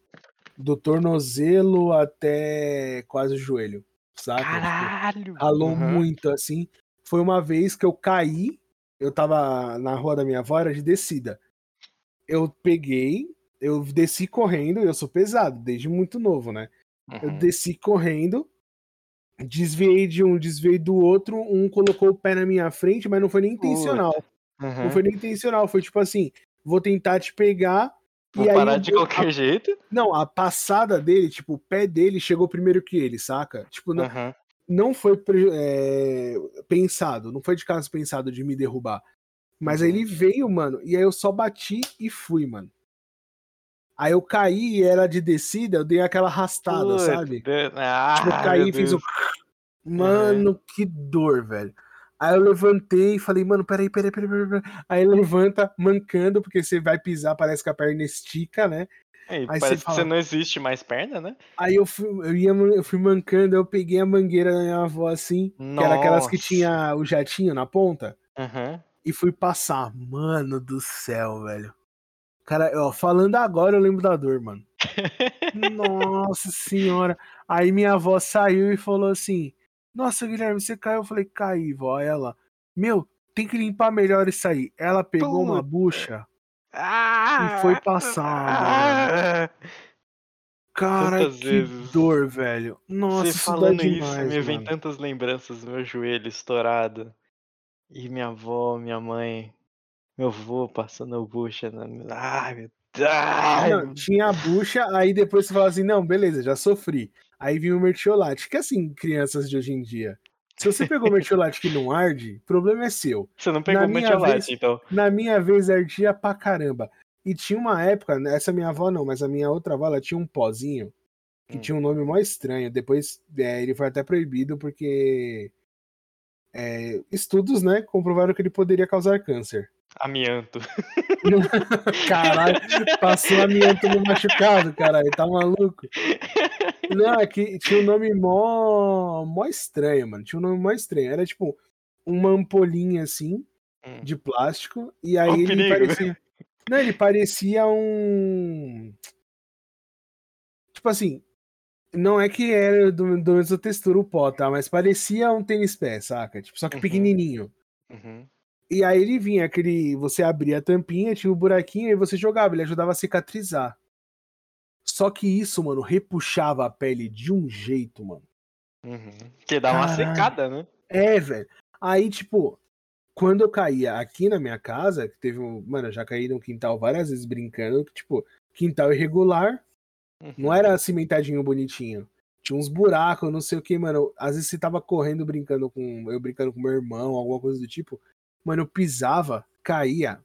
do tornozelo até quase o joelho, saca? Tipo, Caralho! ralou Uhum. muito assim. Foi uma vez que eu caí, eu tava na rua da minha avó, era de descida. Eu peguei, eu desci correndo, eu sou pesado, desde muito novo, né? Eu Uhum. desci correndo, desviei de um, desviei do outro, um colocou o pé na minha frente, mas não foi nem intencional. Uhum. Não foi nem intencional, foi tipo assim, vou tentar te pegar. Vou e aí parar eu de qualquer jeito. Não, a passada dele, tipo, o pé dele chegou primeiro que ele, saca? Tipo, não, Uhum. não foi é, pensado, não foi de caso pensado de me derrubar. Mas aí Uhum. ele veio, mano, e aí eu só bati e fui, mano. Aí eu caí e era de descida, eu dei aquela arrastada, Putz, sabe? Ah, Tipo, eu caí e fiz o. Mano, que dor, velho. Aí eu levantei e falei, mano, peraí, peraí, peraí, peraí. Aí levanta mancando, porque você vai pisar, parece que a perna estica, né? Aí parece você que fala- você não existe mais perna, né? Aí eu fui, eu ia, eu fui mancando, eu peguei a mangueira da minha avó assim, que era aquelas que Nossa. tinha o jatinho na ponta, Uhum. e fui passar. Mano do céu, velho. Cara, ó, falando agora eu lembro da dor, mano. *laughs* Nossa senhora. Aí minha avó saiu e falou assim: Nossa, Guilherme, você caiu? Eu falei: Caí, vó. Ela, meu, tem que limpar melhor isso aí. Ela pegou uma bucha Ah! e foi passar, *laughs* Ah! Cara, que vezes dor, velho. Nossa, Você isso falando isso, demais, me vem tantas lembranças do meu joelho estourado. E minha avó, minha mãe, meu avô passando bucha na. Ai, meu Ai, Não, tinha a bucha, aí depois você fala assim, não, beleza, já sofri. Aí vinha o mertiolate, que assim, crianças de hoje em dia. Se você pegou *laughs* mertiolate que não arde, o problema é seu. Você não pegou vez- então. Na minha vez ardia pra caramba. E tinha uma época, né, essa minha avó não, mas a minha outra avó, ela tinha um pozinho que Hum. tinha um nome mó estranho. Depois é, ele foi até proibido porque é, estudos, né, comprovaram que ele poderia causar câncer. Amianto. *laughs* Caralho, passou amianto no machucado, caralho, tá maluco? Não, é que tinha um nome mó, mó estranho, mano. Tinha um nome mó estranho. Era tipo uma ampolinha assim, Hum. de plástico, e aí ele perigo. parecia. Não, ele parecia um. Tipo assim. Não é que era do, do mesma textura o pó, tá? Mas parecia um tênis pé, saca? Tipo, só que Uhum. pequenininho. Uhum. E aí ele vinha aquele. Você abria a tampinha, tinha um buraquinho e você jogava, ele ajudava a cicatrizar. Só que isso, mano, repuxava a pele de um jeito, mano. Uhum. Que dá uma Caralho. secada, né? É, velho. Aí, tipo, quando eu caía aqui na minha casa, que teve um. Mano, eu já caí no quintal várias vezes brincando, que, tipo, quintal irregular, Uhum. não era cimentadinho bonitinho. Tinha uns buracos, não sei o que, mano. Às vezes você tava correndo brincando com. Eu brincando com meu irmão, alguma coisa do tipo. Mano, eu pisava, caía,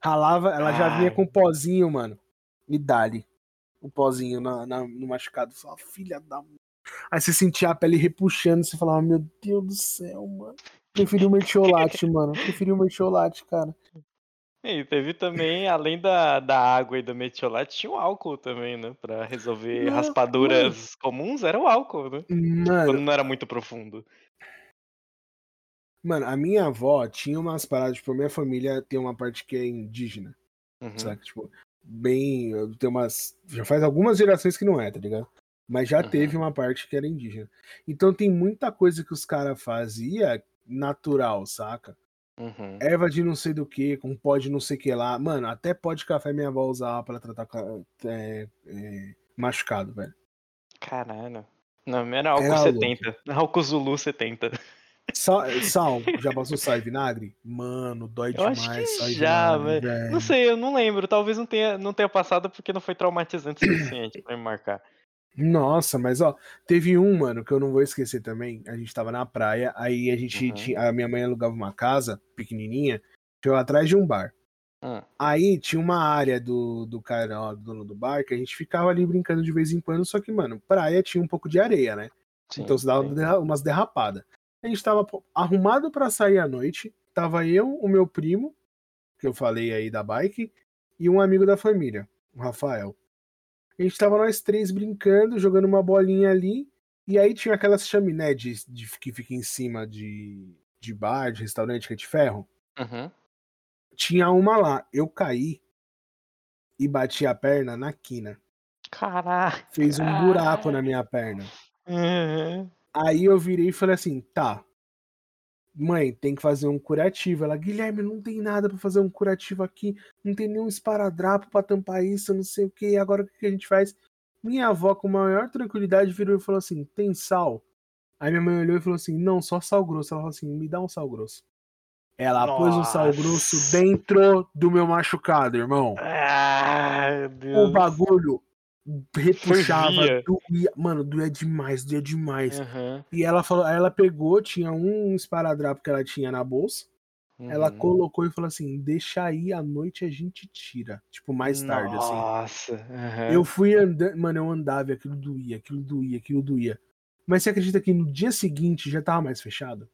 ralava, ela já vinha com pozinho, mano. E dali. O pozinho na, na- no machucado. Falava, filha da. m-". Aí você sentia a pele repuxando, você falava, meu Deus do céu, mano. Preferi o mertiolate, *laughs* mano. Preferi o mertiolate, cara. E teve também, além da, da água e do metiolate, tinha o álcool também, né? Pra resolver Não, raspaduras comuns, era o álcool, né? Quando Mano, não era muito profundo. Mano, a minha avó tinha umas paradas, tipo, a minha família tem uma parte que é indígena. Uhum. saca? Tipo, bem. Tem umas. Já faz algumas gerações que não é, tá ligado? Mas já Uhum. teve uma parte que era indígena. Então tem muita coisa que os caras faziam natural, saca? Uhum. Erva de não sei do que, com pó de não sei o que lá. Mano, até pó de café minha avó usava pra tratar é, é, machucado, velho. Caralho. Não, era álcool Era 70. Álcool Zulu 70. Sal, sal, já passou sal e vinagre? Mano, dói Eu acho demais que sal e já, vinagre, velho. Não sei, eu não lembro. Talvez não tenha, não tenha passado porque não foi traumatizante o suficiente pra me marcar. Nossa, mas ó, teve um, mano, que eu não vou esquecer também. A gente tava na praia, aí a gente Uhum. tinha. A minha mãe alugava uma casa pequenininha, ficava atrás de um bar. Hum. Aí tinha uma área do, do cara, ó, do dono do bar, que a gente ficava ali brincando de vez em quando, só que, mano, praia tinha um pouco de areia, né? Sim, então se dava sim. umas derrapadas. A gente tava pô, arrumado pra sair à noite, tava eu, o meu primo, que eu falei aí da bike, e um amigo da família, o Rafael. A gente tava nós três brincando, jogando uma bolinha ali, e aí tinha aquelas chaminé de, de- que fica em cima de, de bar, de restaurante que é de ferro. Uhum. Tinha uma lá, eu caí e bati a perna na quina. Caraca. Fez um buraco na minha perna. Uhum. Aí eu virei e falei assim, tá. Mãe, tem que fazer um curativo. Ela, Guilherme, não tem nada pra fazer um curativo aqui. Não tem nenhum esparadrapo pra tampar isso, não sei o que. Agora o que a gente faz? Minha avó, com maior tranquilidade, virou e falou assim: tem sal? Aí minha mãe olhou e falou assim: não, só sal grosso. Ela falou assim: me dá um sal grosso. Ela pôs o sal Nossa. grosso dentro do meu machucado, irmão. Ah, meu O bagulho repuxava, Fervia. doía. Mano, doía demais, doía demais. Uhum. E ela falou, ela pegou, tinha um esparadrapo que ela tinha na bolsa. Ela Uhum. colocou e falou assim: deixa aí, à noite a gente tira. Tipo, mais tarde, assim. Nossa. uhum. Eu fui andando, mano, eu andava e aquilo doía, aquilo doía, aquilo doía. Mas você acredita que no dia seguinte já tava mais fechado?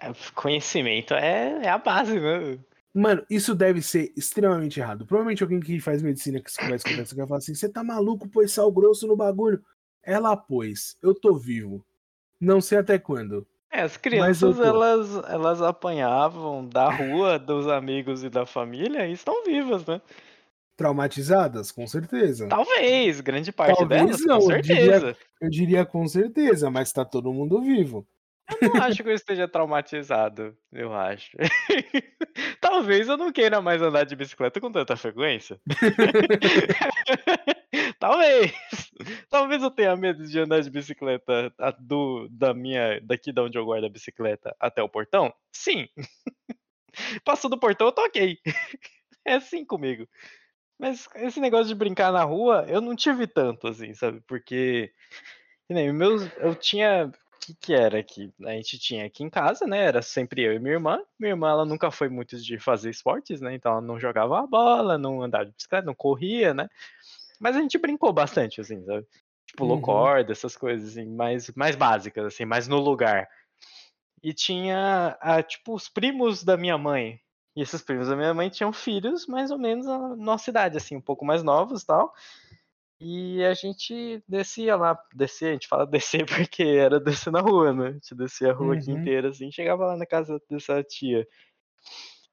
É, Conhecimento é, é a base, né? Mano, isso deve ser extremamente errado. Provavelmente alguém que faz medicina que vai escutar isso vai falar assim: você tá maluco, pôs sal grosso no bagulho. Ela pôs, eu tô vivo. Não sei até quando. É, as eu crianças, elas, elas apanhavam da rua, *laughs* dos amigos e da família e estão vivas, né? Traumatizadas, com certeza. Talvez, grande parte Talvez delas, não, com eu certeza. diria, eu diria com certeza, mas tá todo mundo vivo. Eu não acho que eu esteja traumatizado, eu acho. *laughs* Talvez eu não queira mais andar de bicicleta com tanta frequência. *laughs* Talvez. Talvez eu tenha medo de andar de bicicleta do, da minha, daqui da onde eu guardo a bicicleta até o portão. Sim. *laughs* Passou do portão, eu ok. É assim comigo. Mas esse negócio de brincar na rua, eu não tive tanto, assim, sabe? Porque meus, eu tinha. O que, que era aqui? A gente tinha aqui em casa, né? Era sempre eu e minha irmã. Minha irmã, ela nunca foi muito de fazer esportes, né? Então ela não jogava a bola, não andava de bicicleta, não corria, né? Mas a gente brincou bastante, assim, sabe? Tipo, Uhum. corda, essas coisas, assim, mais, mais básicas, assim, mais no lugar. E tinha, ah, tipo, os primos da minha mãe. E esses primos da minha mãe tinham filhos mais ou menos a nossa idade, assim, um pouco mais novos e tal. E a gente descia lá, descia, a gente fala *laughs* descer porque era descer na rua, né? A gente descia a rua aqui Uhum. inteira, assim, chegava lá na casa dessa tia.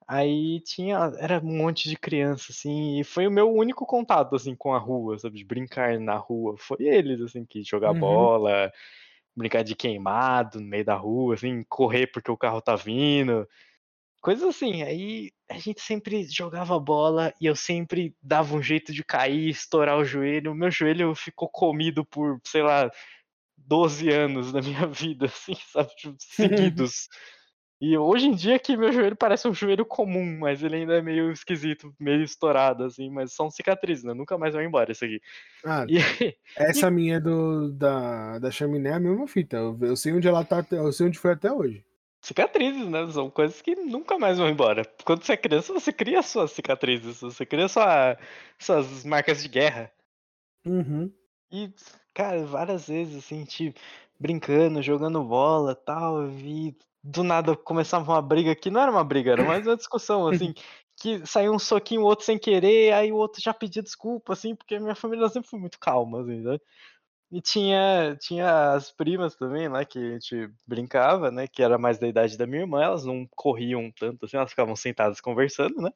Aí tinha, era um monte de criança, assim, e foi o meu único contato, assim, com a rua, sabe, de brincar na rua. Foi eles, assim, que jogar Uhum. bola, brincar de queimado no meio da rua, assim, correr porque o carro tá vindo. Coisas assim, aí a gente sempre jogava bola e eu sempre dava um jeito de cair, estourar o joelho. O meu joelho ficou comido por, sei lá, 12 anos da minha *laughs* vida, assim, sabe? tipo, *laughs* Seguidos. E hoje em dia que meu joelho parece um joelho comum, mas ele ainda é meio esquisito, meio estourado, assim, mas são cicatrizes, né? Nunca mais vai embora isso aqui. Ah, E, *laughs* essa minha do, da, da chaminé é a mesma fita. Eu, eu sei onde ela tá, eu sei onde foi até hoje. Cicatrizes, né? São coisas que nunca mais vão embora. Quando você é criança, você cria suas cicatrizes, você cria sua, suas marcas de guerra. Uhum. E, cara, várias vezes, assim, tipo, brincando, jogando bola tal, e do nada começava uma briga que não era uma briga, era mais uma discussão, assim, *laughs* que saiu um soquinho, o outro sem querer, aí o outro já pedia desculpa, assim, porque minha família sempre foi muito calma, assim, sabe? E tinha, tinha as primas também, lá, que a gente brincava, né, que era mais da idade da minha irmã, elas não corriam tanto, assim, elas ficavam sentadas conversando, né?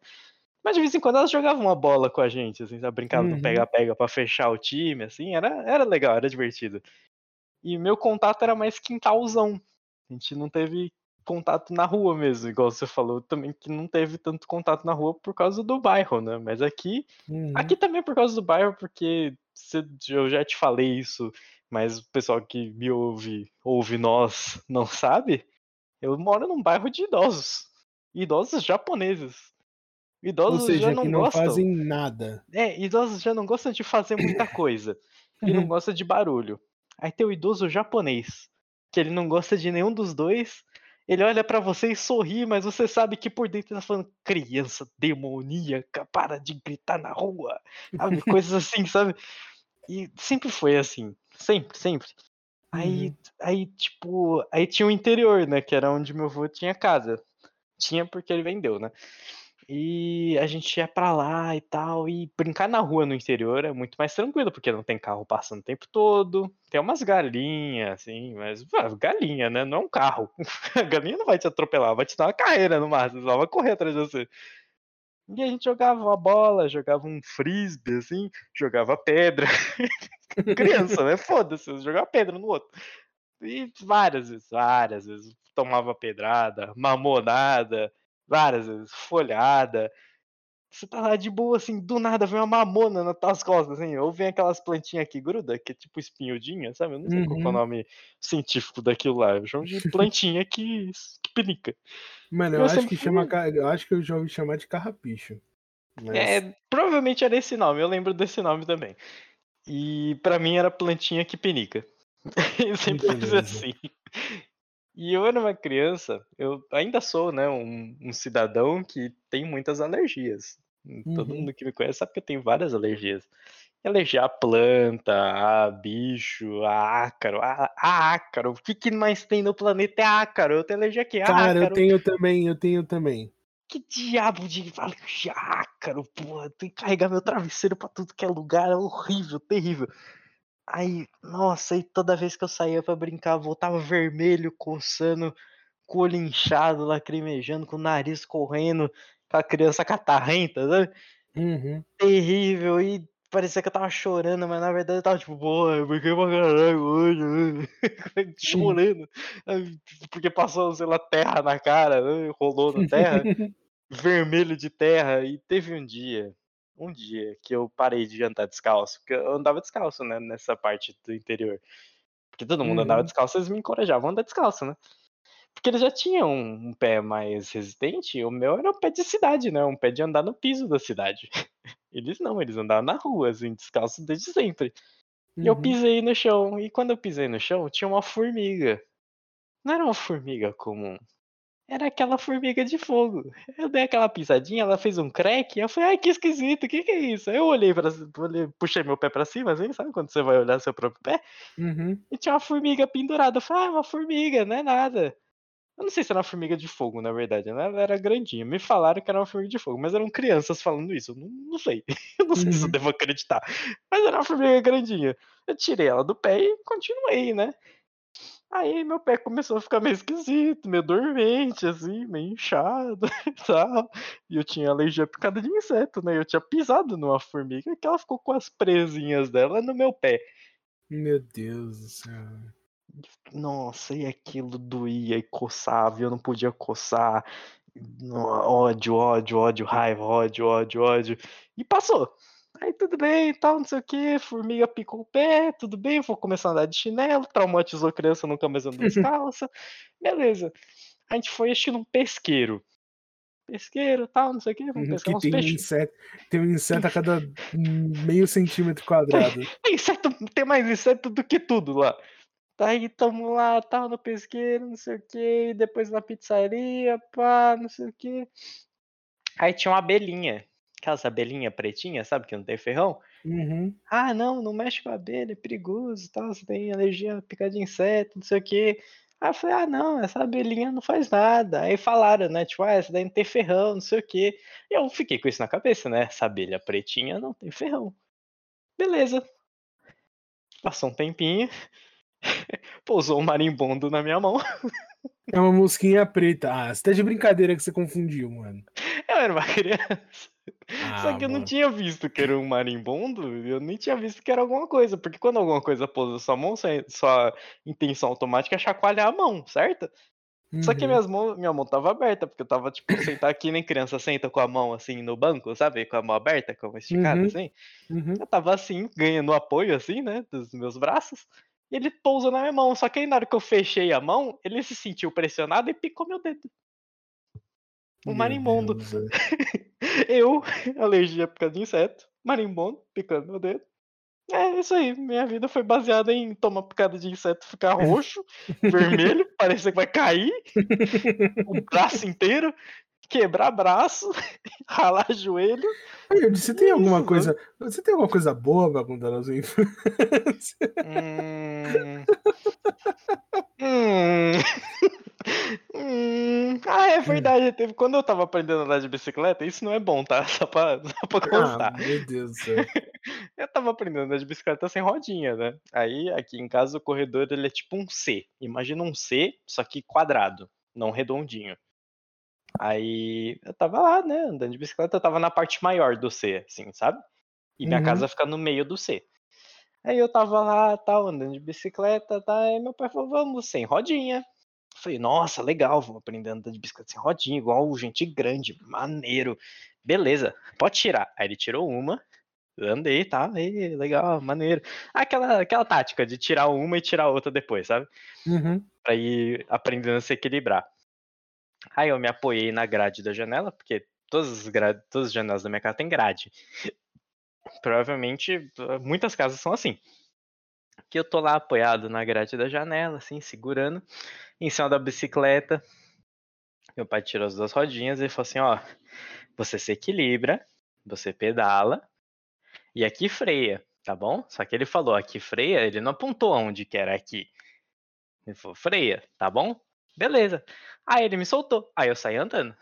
Mas de vez em quando elas jogavam uma bola com a gente, assim, sabe? Brincavam Uhum. no pega-pega pra fechar o time, assim, era, era legal, era divertido. E meu contato era mais quintalzão. A gente não teve contato na rua mesmo, igual você falou também que não teve tanto contato na rua por causa do bairro, né? Mas aqui, Uhum. aqui também é por causa do bairro, porque eu já te falei isso, mas o pessoal que me ouve, ouve nós, *laughs* não sabe. Eu moro num bairro de idosos. Idosos japoneses. Ou Idosos já seja, não que não gostam. fazem nada. É, idosos já não gostam de fazer muita coisa. E não *laughs* gosta de barulho. Aí tem o idoso japonês, que ele não gosta de nenhum dos dois. Ele olha pra você e sorri, mas você sabe que por dentro ele tá falando criança demoníaca, para de gritar na rua. Sabe? *laughs* Coisas assim, sabe? E sempre foi assim. Sempre, sempre. Aí, Uhum. aí, tipo, aí tinha o interior, né? Que era onde meu avô tinha casa. Tinha porque ele vendeu, né? E a gente ia pra lá e tal. E brincar na rua no interior é muito mais tranquilo, porque não tem carro passando o tempo todo. Tem umas galinhas, assim, mas galinha, né? Não é um carro. *laughs* A galinha não vai te atropelar, vai te dar uma carreira no máximo, ela vai correr atrás de você. E a gente jogava uma bola, jogava um frisbee, assim, jogava pedra. *laughs* Criança, né? Foda-se, jogava pedra no outro. E várias vezes, várias vezes. Tomava pedrada, mamonada, várias vezes, folhada. Você tá lá de boa, assim, do nada vem uma mamona nas tuas costas, assim, ou vem aquelas plantinhas que gruda, que é tipo espinhudinha, sabe? Eu não sei qual que é o Uhum. nome científico daquilo lá. Eu chamo de *laughs* plantinha que, que pinica. Mano, eu Eu acho que fui- chama. Eu acho que eu já ouvi chamar de carrapicho. Mas... É, provavelmente era esse nome, eu lembro desse nome também. E pra mim era plantinha que pinica. *laughs* Sempre Beleza. assim. E eu era uma criança, eu ainda sou, né, um, um cidadão que tem muitas alergias. Todo Uhum. mundo que me conhece sabe que eu tenho várias alergias. Alergia a planta, a bicho, a ácaro. A, a ácaro. O que, que mais tem no planeta é ácaro. Eu tenho alergia aqui, a Cara, eu ácaro. tenho também, eu tenho também. Que diabo de alergia a ácaro, porra. Tem que carregar meu travesseiro pra tudo que é lugar. É horrível, terrível. Aí, nossa, aí toda vez que eu saía pra brincar, voltava vermelho, coçando, com o olho inchado, lacrimejando, com o nariz correndo, com a criança catarrenta, sabe? Uhum. Terrível. E parecia que eu tava chorando, mas na verdade eu tava tipo, porra, eu fiquei pra caralho hoje. né?" *laughs* chorando. Ai, Porque passou, sei lá, terra na cara, né, rolou na terra, *laughs* vermelho de terra. E teve um dia, um dia que eu parei de andar descalço, porque eu andava descalço, né, nessa parte do interior. Porque todo mundo andava Uhum. descalço, eles me encorajavam a andar descalço, né. Porque eles já tinham um um pé mais resistente, o meu era um pé de cidade, né, um pé de andar no piso da cidade. *laughs* Eles não, eles andavam na rua, assim, descalço desde sempre. E eu Uhum. pisei no chão, e quando eu pisei no chão, tinha uma formiga. Não era uma formiga comum, era aquela formiga de fogo. Eu dei aquela pisadinha, ela fez um crack, eu falei: "Ai, que esquisito, que que é isso?" Eu olhei olhei puxei meu pé pra cima, assim, sabe quando você vai olhar seu próprio pé? Uhum. E tinha uma formiga pendurada, eu falei: "Ah, uma formiga, não é nada". Eu não sei se era uma formiga de fogo, na verdade, né, ela era grandinha. Me falaram que era uma formiga de fogo, mas eram crianças falando isso, eu não não sei. *laughs* Eu não sei se eu Uhum. devo acreditar, mas era uma formiga grandinha. Eu tirei ela do pé e continuei, né. Aí meu pé começou a ficar meio esquisito, meio dormente, assim, meio inchado *laughs* e tal. E eu tinha alergia picada de inseto, né, eu tinha pisado numa formiga que ela ficou com as presinhas dela no meu pé. Meu Deus do céu. Nossa, e aquilo doía e coçava e eu não podia coçar. Ódio, ódio, ódio, raiva, ódio, ódio, ódio. E passou. Aí tudo bem e tal, não sei o quê, formiga picou o pé, tudo bem, vou começar a andar de chinelo, traumatizou a criança, nunca mais anda descalça. Beleza. A gente foi acho que num pesqueiro. Pesqueiro, tal, não sei o quê, vamos Uhum. pescar Que uns tem um peixes. inseto tem um inseto a cada meio centímetro quadrado. *laughs* Tem inseto tem mais inseto do que tudo lá. Daí tamo lá, tal, no pesqueiro, não sei o quê, e depois na pizzaria, pá, não sei o quê. Aí tinha uma abelhinha, aquelas abelhinha pretinha, sabe, que não tem ferrão. Uhum. "Ah, não, não mexe com a abelha, é perigoso, tal, você tem alergia a picada de inseto, não sei o quê". Aí eu falei: "Ah, não, essa abelhinha não faz nada". Aí falaram, né, tipo: "Ah, essa daí não tem ferrão, não sei o quê". E eu fiquei com isso na cabeça, né, essa abelha pretinha não tem ferrão. Beleza. Passou um tempinho, *laughs* pousou um marimbondo na minha mão. É uma mosquinha preta. Ah, você tá de brincadeira que você confundiu, mano. Eu era uma *laughs* criança. Só Ah, que eu não tinha visto que era um marimbondo, eu nem tinha visto que era alguma coisa, porque quando alguma coisa pousa na sua mão, sua sua intenção automática é chacoalhar a mão, certo? Só que Uhum. minhas mão minha mão estava aberta, porque eu estava, tipo, *coughs* sentado que nem criança senta com a mão, assim, no banco, sabe, com a mão aberta, com a mão esticada, Uhum. assim. Uhum. Eu estava assim, ganhando apoio, assim, né, dos meus braços, e ele pousou na minha mão, só que aí na hora que eu fechei a mão, ele se sentiu pressionado e picou meu dedo. Um Meu marimbondo. *laughs* *laughs* Eu, alergia por causa de inseto, marimbondo picando meu dedo. É isso aí, minha vida foi baseada em tomar picada de inseto, ficar *laughs* roxo, vermelho, *laughs* parecer que vai cair, o braço inteiro, quebrar braço, ralar joelho. Você tem alguma isso, coisa mano. você tem alguma coisa boa pra contar sua infância? Hum. Hum. Hum. Ah, é verdade, teve quando eu estava aprendendo a andar de bicicleta isso não é bom, tá, *laughs* só pra só pra Ah, constar. meu Deus do céu. *laughs* Eu estava aprendendo a andar de bicicleta sem rodinha, né, aí aqui em casa o corredor ele é tipo um C, imagina um C, só que quadrado, não redondinho. Aí eu estava lá, né, andando de bicicleta, eu estava na parte maior do C, assim, sabe. E minha Uhum. casa fica no meio do C. Aí eu estava lá, tal, andando de bicicleta, tá, aí meu pai falou: "Vamos sem rodinha". Falei: "Nossa, legal, vou aprender a andar de bicicleta sem rodinha, igual gente grande, maneiro. Beleza, pode tirar". Aí ele tirou uma, andei, tá, e legal, maneiro. Aquela aquela tática de tirar uma e tirar outra depois, sabe. Uhum. Pra ir aprendendo a se equilibrar. Aí eu me apoiei na grade da janela, porque todas as gra todas as janelas da minha casa têm grade. Provavelmente, hã, muitas casas são assim. Que eu tô lá apoiado na grade da janela, assim, segurando, em cima da bicicleta. Meu pai tirou as 2 rodinhas e falou assim: "Ó, você se equilibra, você pedala, e aqui freia, tá bom?". Só que ele falou aqui freia, ele não apontou aonde que era aqui. Ele falou: "Freia, tá bom?". Beleza. Aí ele me soltou, aí eu saí andando.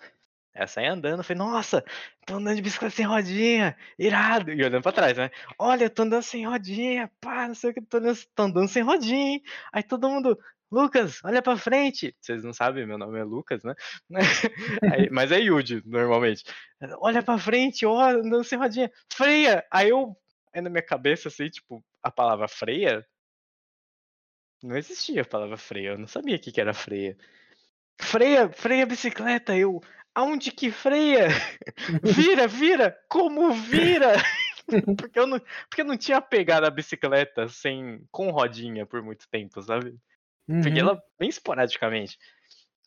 Eu saí andando, falei: "Nossa, tô andando de bicicleta sem rodinha, irado", e olhando pra trás, né. "Olha, tô andando sem rodinha, pá, não sei o que, tô andando tô andando sem rodinha, hein". Aí todo mundo: Lucas, olha pra frente. Vocês não sabem, meu nome é Lucas, né? *laughs* Aí, mas é Yudi, normalmente. Olha pra frente, ó, andando sem rodinha. Freia! Aí eu, aí na minha cabeça, assim, tipo, a palavra freia. Não existia a palavra freia, eu não sabia o que, que era freia. Freia, freia a bicicleta, eu. Aonde que freia? *laughs* Vira, vira! Como vira? *laughs* porque, eu não, porque eu não tinha pegado a bicicleta sem, com rodinha por muito tempo, sabe? Uhum. Peguei ela bem esporadicamente.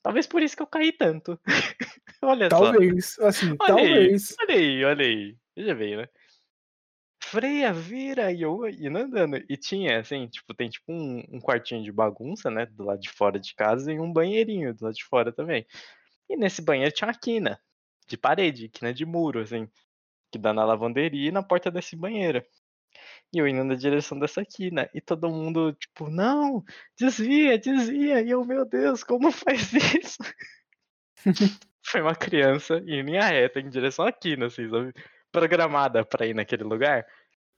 Talvez por isso que eu caí tanto. *laughs* olha Talvez, assim, Olha aí, talvez. Olha aí, olha aí. Veja bem, né? Freia, vira, e eu indo andando. E tinha, assim, tipo, tem tipo um, um quartinho de bagunça, né? Do lado de fora de casa e um banheirinho do lado de fora também. E nesse banheiro tinha uma quina de parede, quina de muro, assim, que dá na lavanderia e na porta desse banheiro. E eu indo na direção dessa quina. E todo mundo, tipo, não, desvia, desvia. E eu, meu Deus, como faz *laughs* isso? Foi uma criança em linha reta, em direção à quina, assim, sabe? Programada pra ir naquele lugar.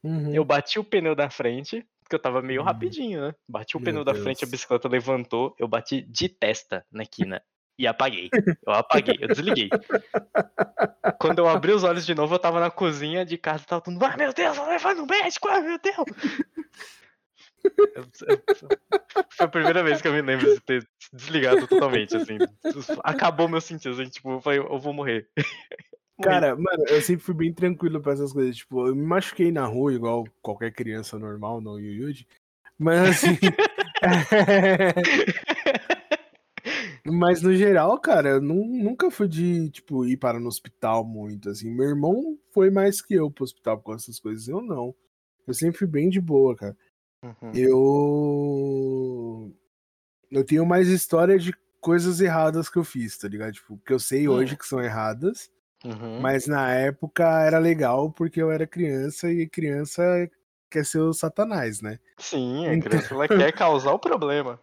Uhum. Eu bati o pneu da frente, porque eu tava meio Hum. rapidinho, né? Bati o Meu pneu da frente, a Deus. bicicleta levantou, eu bati de testa na quina. E apaguei. Eu apaguei, eu desliguei. Quando eu abri os olhos de novo, eu tava na cozinha de casa, tava todo mundo, ah, meu Deus, vou levar no médico, ah, meu Deus. Eu- eu- Foi a primeira vez que eu me lembro de ter desligado totalmente, assim. Acabou meu sentido, assim, tipo, eu falei, eu vou morrer. *laughs* Cara, mano, eu sempre fui bem tranquilo pra essas coisas. Tipo, eu me machuquei na rua, igual qualquer criança normal, não Yuyuji. Mas assim. *laughs* Mas no geral, cara, eu nu- nunca fui de, tipo, ir para no hospital muito, assim. Meu irmão foi mais que eu pro hospital com essas coisas. Eu não. Eu sempre fui bem de boa, cara. Uhum. Eu. Eu tenho mais história de coisas erradas que eu fiz, tá ligado? Tipo, que eu sei hoje Hum. que são erradas. Uhum. Mas na época era legal porque eu era criança e criança quer ser o satanás, né? Sim, a Então- criança ela quer causar o problema.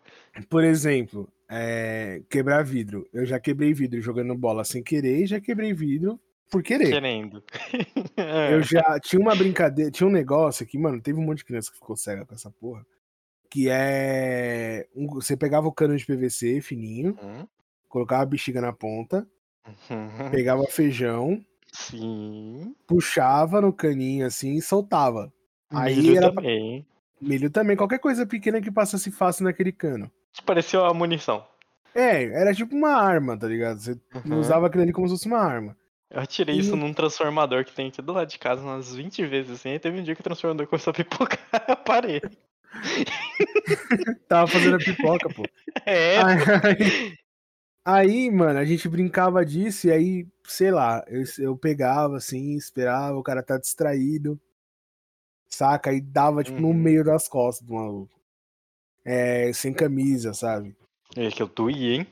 Por exemplo, é, quebrar vidro. Eu já quebrei vidro jogando bola sem querer e já quebrei vidro por querer. Querendo. *laughs* Eu já tinha uma brincadeira, tinha um negócio aqui, mano, teve um monte de criança que ficou cega com essa porra. Que é. um- você pegava o cano de PVC fininho, Uhum. colocava a bexiga na ponta, Uhum. pegava feijão, Sim. puxava no caninho assim e soltava. Aí Milho era- também. Milho também, qualquer coisa pequena que passasse fácil naquele cano. Pareceu a munição. É, era tipo uma arma, tá ligado? Você Uhum. usava aquilo ali como se fosse uma arma. Eu atirei E isso no- num transformador que tem aqui do lado de casa umas 20 vezes assim. Aí teve um dia que o transformador começou a pipocar, *laughs* eu parei. *laughs* Tava fazendo a pipoca, pô. *laughs* É, Aí, aí, mano, a gente brincava disso e aí, sei lá, eu, eu pegava assim, esperava, o cara tá distraído, saca? Aí dava, tipo, no Uhum. meio das costas do maluco. É, sem camisa, sabe? é que eu doí, hein?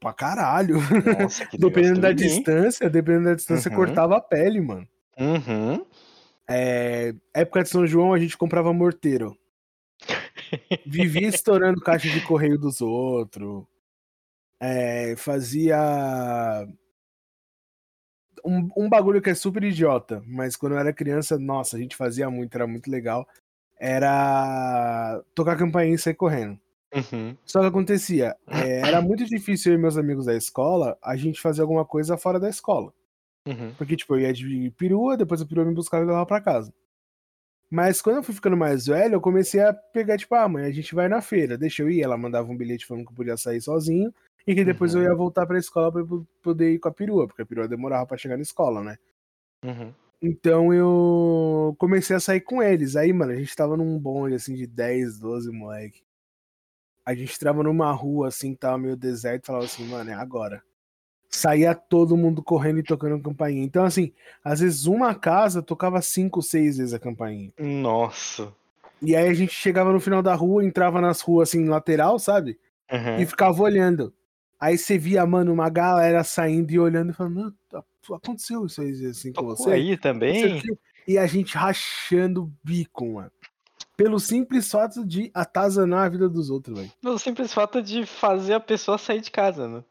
Pra caralho. Nossa, *laughs* que Dependendo da doí, hein? distância, dependendo da distância, Uhum. cortava a pele, mano. Uhum. É, época de São João, a gente comprava morteiro. *laughs* Vivia estourando caixa de correio dos outros. É, fazia. Um, um bagulho que é super idiota, mas quando eu era criança, nossa, a gente fazia muito, era muito legal. Era tocar campainha e sair correndo. Uhum. Só que acontecia, é, era muito difícil eu e meus amigos da escola a gente fazer alguma coisa fora da escola. Uhum. Porque, tipo, eu ia de perua, depois a perua me buscava e levava pra casa. Mas quando eu fui ficando mais velho, eu comecei a pegar, tipo, ah, mãe, a gente vai na feira, deixa eu ir. Ela mandava um bilhete falando que eu podia sair sozinho e que depois Uhum. eu ia voltar pra escola pra poder ir com a perua, porque a perua demorava pra chegar na escola, né? Uhum. Então eu comecei a sair com eles. Aí, mano, a gente tava num bonde, assim, de 10, 12 moleque. A gente tava numa rua, assim, que tava meio deserto, e falava assim, mano, é agora. Saía todo mundo correndo e tocando campainha. Então, assim, às vezes uma casa tocava cinco, seis vezes a campainha. Nossa. E aí a gente chegava no final da rua, entrava nas ruas, assim, lateral, sabe? Uhum. E ficava olhando. Aí você via, mano, uma galera saindo e olhando e falando, "Meu, tá- aconteceu isso aí, assim, com você? aí também? E a gente rachando o bico, mano. Pelo simples fato de atazanar a vida dos outros, velho. Pelo simples fato de fazer a pessoa sair de casa, né?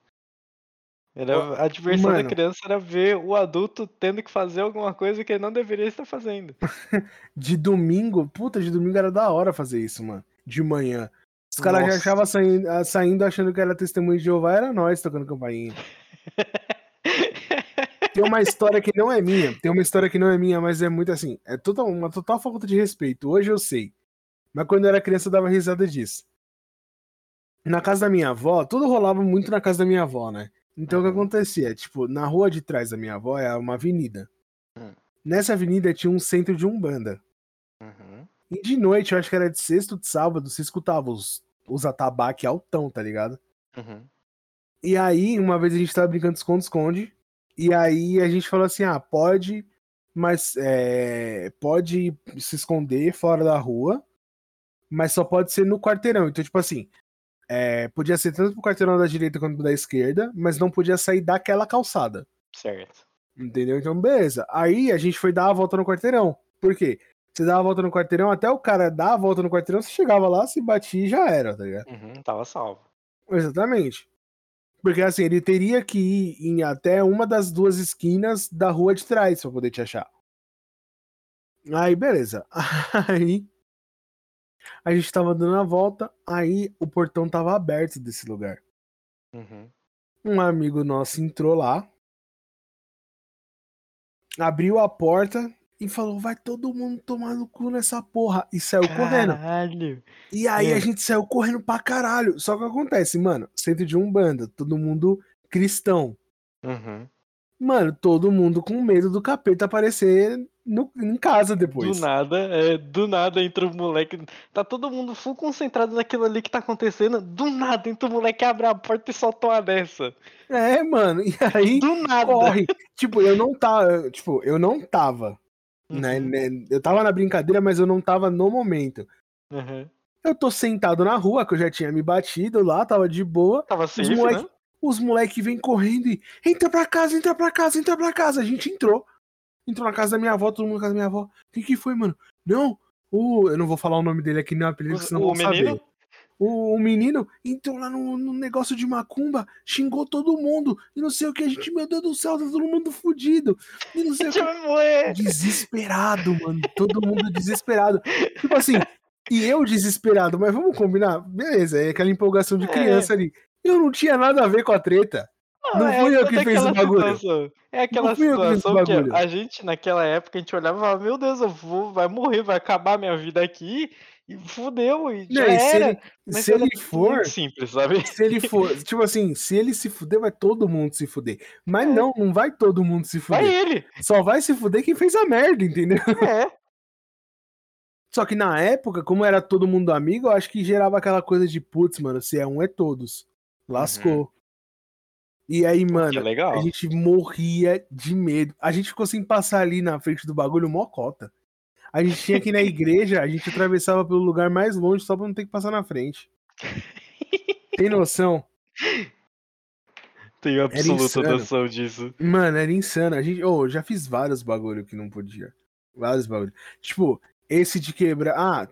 Era, a diversão mano. da criança era ver o adulto tendo que fazer alguma coisa que ele não deveria estar fazendo. *laughs* De domingo, puta, de domingo era da hora fazer isso, mano. De manhã. Os caras já achavam saindo, saindo achando que era testemunho de Jeová, era nós tocando campainha. *laughs* Tem uma história que não é minha, tem uma história que não é minha, mas é muito assim, é total, uma total falta de respeito. Hoje eu sei. Mas quando eu era criança eu dava risada disso. Na casa da minha avó, tudo rolava muito na casa da minha avó, né? Então o que Uhum. acontecia? Tipo, na rua de trás da minha avó é uma avenida. Hum. Nessa avenida tinha um centro de umbanda. E de noite, eu acho que era de sexta ou de sábado, você escutava os, os atabaque altão, tá ligado? Uhum. E aí, uma vez a gente tava brincando de esconde-esconde, e aí a gente falou assim, ah, pode, mas é, pode se esconder fora da rua, mas só pode ser no quarteirão. Então, tipo assim, é, podia ser tanto pro quarteirão da direita quanto da esquerda, mas não podia sair daquela calçada. Certo. Entendeu? Então, beleza. Aí a gente foi dar a volta no quarteirão. Por quê? Você dava a volta no quarteirão, até o cara dar a volta no quarteirão, você chegava lá, se batia e já era, tá ligado? Uhum. Tava salvo. Exatamente. Porque assim, ele teria que ir em até uma das duas esquinas da rua de trás pra poder te achar. Aí, beleza. *laughs* Aí a gente tava dando a volta, aí o portão tava aberto desse lugar. Uhum. Um amigo nosso entrou lá, abriu a porta e falou: vai todo mundo tomar no cu nessa porra. E saiu correndo. Caralho. E aí a É. gente saiu correndo pra caralho. Só que acontece, mano, centro de Umbanda, todo mundo cristão. Uhum. Mano, todo mundo com medo do capeta aparecer no, em casa depois. Do nada, é, do nada entra o moleque. Tá todo mundo full concentrado naquilo ali que tá acontecendo. Do nada entra o moleque, abre a porta e solta uma dessa. É, mano, e aí Do nada. corre. tipo, eu não tava, tipo, eu não tava, Uhum. né, Eu tava na brincadeira, mas eu não tava no momento. Uhum. Eu tô sentado na rua, que eu já tinha me batido lá, tava de boa. Tava Os safe, moleque, né? os moleque vêm correndo e entra pra casa, entra pra casa, entra pra casa. A gente entrou. Entrou na casa da minha avó, todo mundo na casa da minha avó. O que que foi, mano? Não, o, eu não vou falar o nome dele aqui no apelido, Os- senão o vão saber. O, o menino entrou lá no, no negócio de macumba, xingou todo mundo, e não sei o que, a gente, meu Deus do céu, tá todo mundo fudido, e não sei o que. Desesperado, mano, todo mundo desesperado. Tipo assim, e eu desesperado, mas vamos combinar? Beleza, é aquela empolgação de É. criança ali. Eu não tinha nada a ver com a treta. Não é fui eu toda que fiz o bagulho. situação. É aquela Não eu que situação que bagulho. a gente, naquela época, a gente olhava e falava, meu Deus, eu vou, vai morrer, vai acabar minha vida aqui. E fudeu, e já Não, e se era. ele, Mas se ele for, simples, sabe? se ele *laughs* for, tipo assim, se ele se fuder, vai todo mundo se fuder. Mas É. não, não vai todo mundo se Vai fuder. ele. Só vai se fuder quem fez a merda, entendeu? É. Só que na época, como era todo mundo amigo, eu acho que gerava aquela coisa de putz, mano, se é um é todos. Lascou. E aí, mano, a gente morria de medo. A gente ficou sem passar ali na frente do bagulho mocota. A gente tinha que ir na igreja, a gente atravessava pelo lugar mais longe só pra não ter que passar na frente. Tem noção? Tenho absoluta noção disso. Mano, era insano. A gente, oh, eu já fiz vários bagulho que não podia. Vários bagulho. Tipo, esse de quebrar. Ah,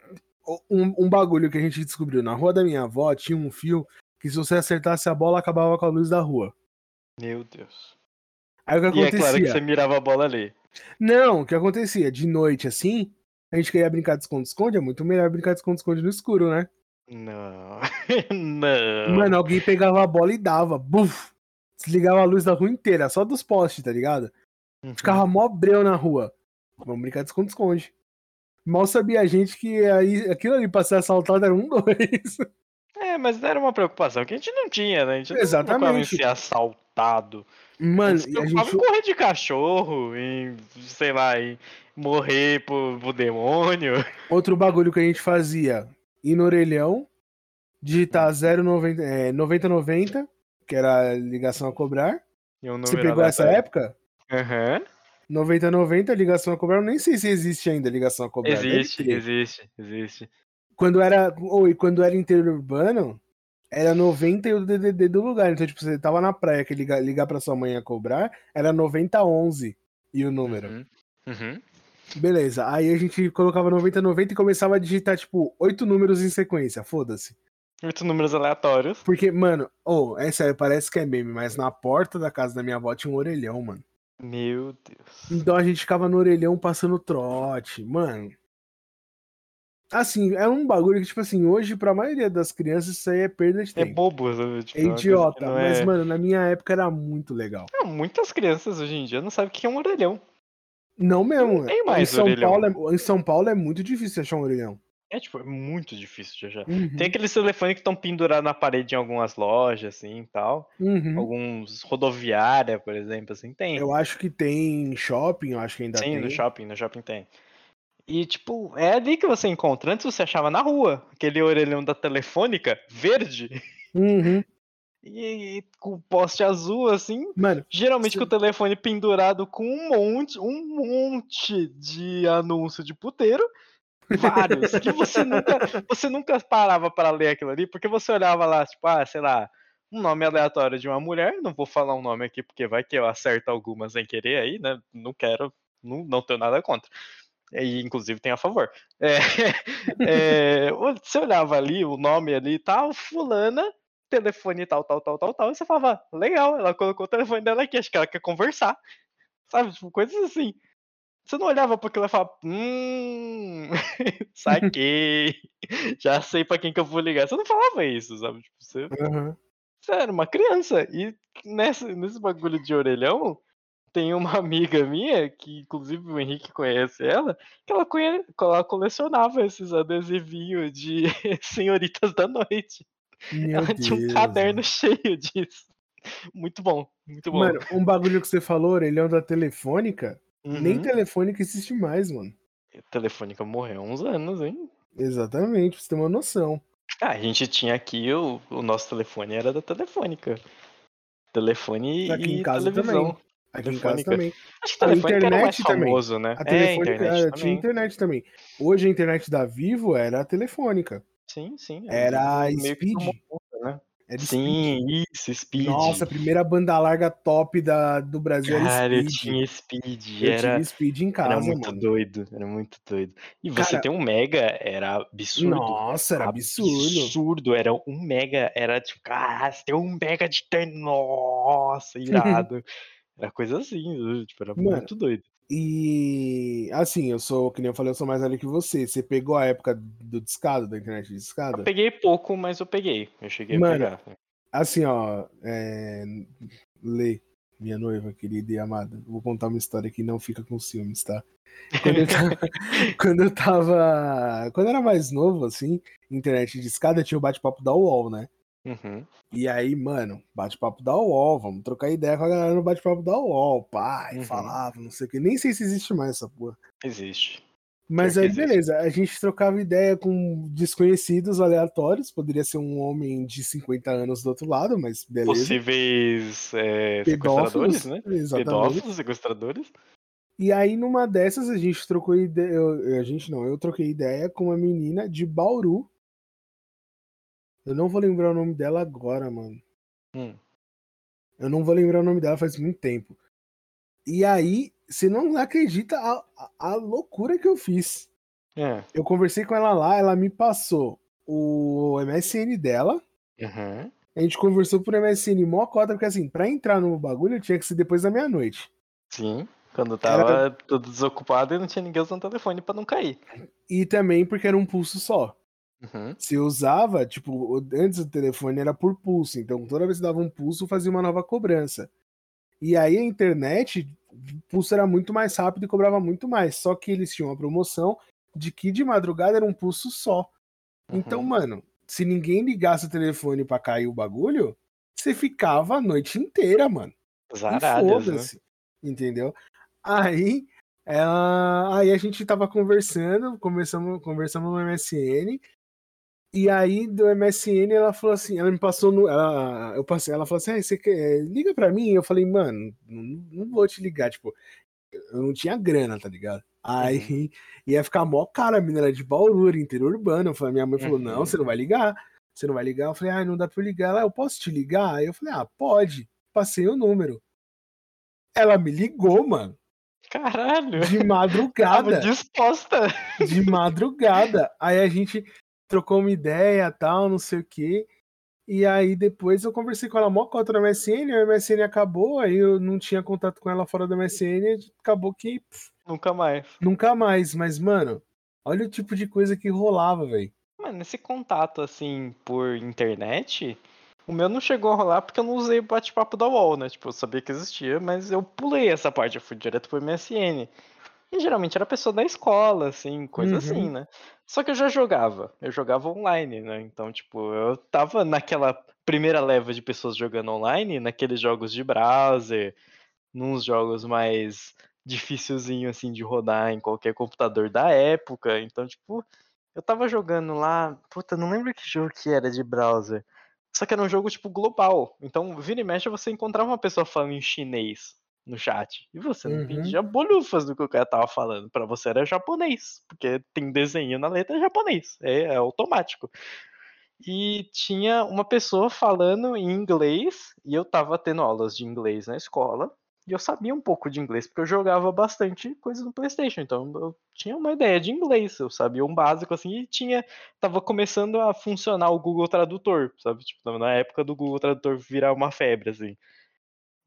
um, um bagulho que a gente descobriu. Na rua da minha avó tinha um fio que se você acertasse a bola, acabava com a luz da rua. Meu Deus. Aí o que E é acontecia? claro que você mirava a bola ali. Não, o que acontecia? De noite assim, a gente queria brincar de esconde-esconde, é muito melhor brincar de esconde-esconde no escuro, né? Não. *laughs* Não. Mano, alguém pegava a bola e dava. Buf! Desligava a luz da rua inteira, só dos postes, tá ligado? Uhum. Ficava mó breu na rua. Vamos brincar de esconde-esconde. Mal sabia a gente que aí, aquilo ali pra ser assaltado era um, *laughs* dois. É, mas era uma preocupação que a gente não tinha, né? A gente não Exatamente. em ser assaltado. Mano, gente se e a gente. em correr de cachorro, em, sei lá, em morrer pro, pro demônio. *laughs* Outro bagulho que a gente fazia: ir no orelhão, digitar 090, é, 9090, que era a ligação a cobrar. Você pegou essa época? Aham. 9090, ligação a cobrar. Eu nem sei se existe ainda ligação a cobrar. Existe, existe, existe. Quando era. Ou, quando era interior urbano, era 90 e o DDD do lugar. Então, tipo, você tava na praia que ligar, ligar pra sua mãe a cobrar, era 9011 e o número. Uhum. Uhum. Beleza. Aí a gente colocava 9090 e começava a digitar, tipo, oito números em sequência. Foda-se. Oito números aleatórios. Porque, mano, oh, é sério, parece que é meme, mas na porta da casa da minha avó tinha um orelhão, mano. Meu Deus. Então a gente ficava no orelhão passando trote, mano. Assim, é um bagulho que, tipo assim, hoje, pra maioria das crianças, isso aí é perda de É tempo. bobo, sabe? Tipo, É que idiota. Mas, é- mano, na minha época era muito legal. Ah, muitas crianças hoje em dia não sabem o que é um orelhão. Não mesmo. Tem em, mais São orelhão. Paulo é, em São Paulo é muito difícil achar um orelhão. É, tipo, é muito difícil de achar. Uhum, Tem aqueles telefones que estão pendurados na parede em algumas lojas, assim, e tal. uhum. Alguns rodoviária, por exemplo, assim, tem. Eu acho que tem shopping, eu acho que ainda Sim, tem. no shopping, no shopping tem. E, tipo, é ali que você encontra. Antes você achava na rua, aquele orelhão da telefônica, verde, Uhum. e, *laughs* e com poste azul, assim. Mano, Geralmente Sim. com o telefone pendurado com um monte, um monte de anúncio de puteiro. Vários. que você nunca, você nunca parava para ler aquilo ali, porque você olhava lá, tipo, ah, sei lá, um nome aleatório de uma mulher. Não vou falar um nome aqui, porque vai que eu acerto algumas sem querer aí, né? Não quero, não, não tenho nada contra. E, inclusive tem a favor. É, *laughs* é, você olhava ali, o nome ali e tal, fulana, telefone tal, tal, tal, tal, tal, e você falava, legal, ela colocou o telefone dela aqui, acho que ela quer conversar. Sabe, tipo, coisas assim. Você não olhava para aquilo e falava, hum, *laughs* saquei, *laughs* já sei para quem que eu vou ligar. Você não falava isso, sabe? Tipo, você, aham. você era uma criança. E nesse bagulho de orelhão, tem uma amiga minha, que inclusive o Henrique conhece ela, que ela, conhe... ela colecionava esses adesivinhos de *laughs* senhoritas da noite. Meu ela Deus. tinha um caderno cheio disso. Muito bom, muito bom. Mano, um bagulho que você falou, orelhão da telefônica, nem Uhum. telefônica existe mais, mano. Telefônica morreu há uns anos, hein? Exatamente, pra você ter uma noção. Ah, a gente tinha aqui o, o nosso telefone era da Telefônica. Telefone Aqui em e casa televisão. também. Aqui em casa também. Acho que A internet também. famoso, né? A é, telefônica internet era- tinha internet também. Hoje a internet da Vivo era a telefônica. Sim, sim. Era a Speed. conta, né? Era Speed. Sim, isso, Speed. Nossa, a primeira banda larga top da, do Brasil Cara, era eu Speed. tinha Speed. Eu era, tive Speed em casa, era muito mano. doido. Era muito doido. E você Cara- ter um mega era absurdo. Nossa, era absurdo. Absurdo, era um mega, era tipo, cara, você tem um mega de nossa, irado. *laughs* era coisa assim, tipo, era Mano, muito doido. E assim, eu sou, que nem eu falei, eu sou mais velho que você. Você pegou a época do discado, da internet de discada? Eu peguei pouco, mas eu peguei. Eu cheguei Mano, a pegar. Assim, ó, é... Lê, minha noiva querida e amada. Vou contar uma história que não fica com ciúmes, tá? Quando eu *laughs* tava. *laughs* quando eu tava. Quando eu era mais novo, assim, internet de escada, tinha o bate-papo da UOL, né? Uhum. E aí, mano, bate-papo da UOL, vamos trocar ideia com a galera no bate-papo da UOL, pai, Uhum. falava, não sei o que. Nem sei se existe mais essa porra. Existe. Mas aí, existe. beleza, a gente trocava ideia com desconhecidos aleatórios, poderia ser um homem de 50 anos do outro lado, mas beleza. Possíveis é, sequestradores, né? exatamente. Pedófilos, sequestradores. E aí, numa dessas, a gente trocou ideia. eu- a gente não, eu troquei ideia com uma menina de Bauru. Eu não vou lembrar o nome dela agora, mano. Hum. Eu não vou lembrar o nome dela faz muito tempo. E aí, você não acredita a, a- a loucura que eu fiz. É. Eu conversei com ela lá, ela me passou o MSN dela. Uhum. A gente conversou por MSN mó cota, porque assim, pra entrar no bagulho tinha que ser depois da meia-noite. Sim. Quando tava todo desocupado e não tinha ninguém usando o telefone pra não cair. E também porque era um pulso só. Uhum. Se usava, tipo, antes o telefone era por pulso, então toda vez que dava um pulso fazia uma nova cobrança. E aí a internet, o pulso era muito mais rápido e cobrava muito mais, só que eles tinham uma promoção de que de madrugada era um pulso só. Então, Uhum. mano, se ninguém ligasse o telefone pra cair o bagulho, você ficava a noite inteira, mano. Né? foda-se. Entendeu? Aí, ela... aí a gente tava conversando, conversamos, conversamos no MSN. E aí do MSN ela falou assim, ela me passou no. Ela, eu passei, ela falou assim: ah, você quer, liga pra mim. Eu falei, mano, não, não vou te ligar. Tipo, eu não tinha grana, tá ligado? Aí *laughs* ia ficar mó cara, a menina era de Bauru, interior urbano. Eu falei, minha mãe falou: não, Uhum. você não vai ligar. Você não vai ligar? Eu falei, ah, não dá pra eu ligar. Ela, eu posso te ligar? Aí eu falei, ah, pode. Passei o número. Ela me ligou, mano. Caralho. De *laughs* Tava madrugada. disposta. de madrugada. Aí a gente trocou uma ideia, tal, não sei o quê. E aí depois eu conversei com ela mó cota no MSN, o MSN acabou, aí eu não tinha contato com ela fora do MSN, acabou que pff, Nunca mais. nunca mais. Mas, mano, Olha o tipo de coisa que rolava, velho. Mano, esse contato, assim, por internet, o meu não chegou a rolar porque eu não usei o bate-papo da UOL, né? Tipo, eu sabia que existia, mas eu pulei essa parte, eu fui direto pro MSN. E geralmente era pessoa da escola, assim, coisa Uhum. assim, né? Só que eu já jogava, eu jogava online, né? Então, tipo, eu tava naquela primeira leva de pessoas jogando online, naqueles jogos de browser, nos jogos mais dificilzinho assim de rodar em qualquer computador da época. Então, tipo, eu tava jogando lá, puta, não lembro que jogo que era de browser. Só que era um jogo tipo global. Então, vira e mexe você encontrava uma pessoa falando em chinês no chat. E você não Uhum. entendia bolhufas do que o cara tava falando. Pra você era japonês, porque tem desenho na letra japonês. É, é automático. E tinha uma pessoa falando em inglês, e eu tava tendo aulas de inglês na escola, e eu sabia um pouco de inglês, porque eu jogava bastante coisas no Playstation, então eu tinha uma ideia de inglês, eu sabia um básico assim, e tinha, tava começando a funcionar o Google Tradutor, sabe, tipo, na época do Google Tradutor virar uma febre, assim.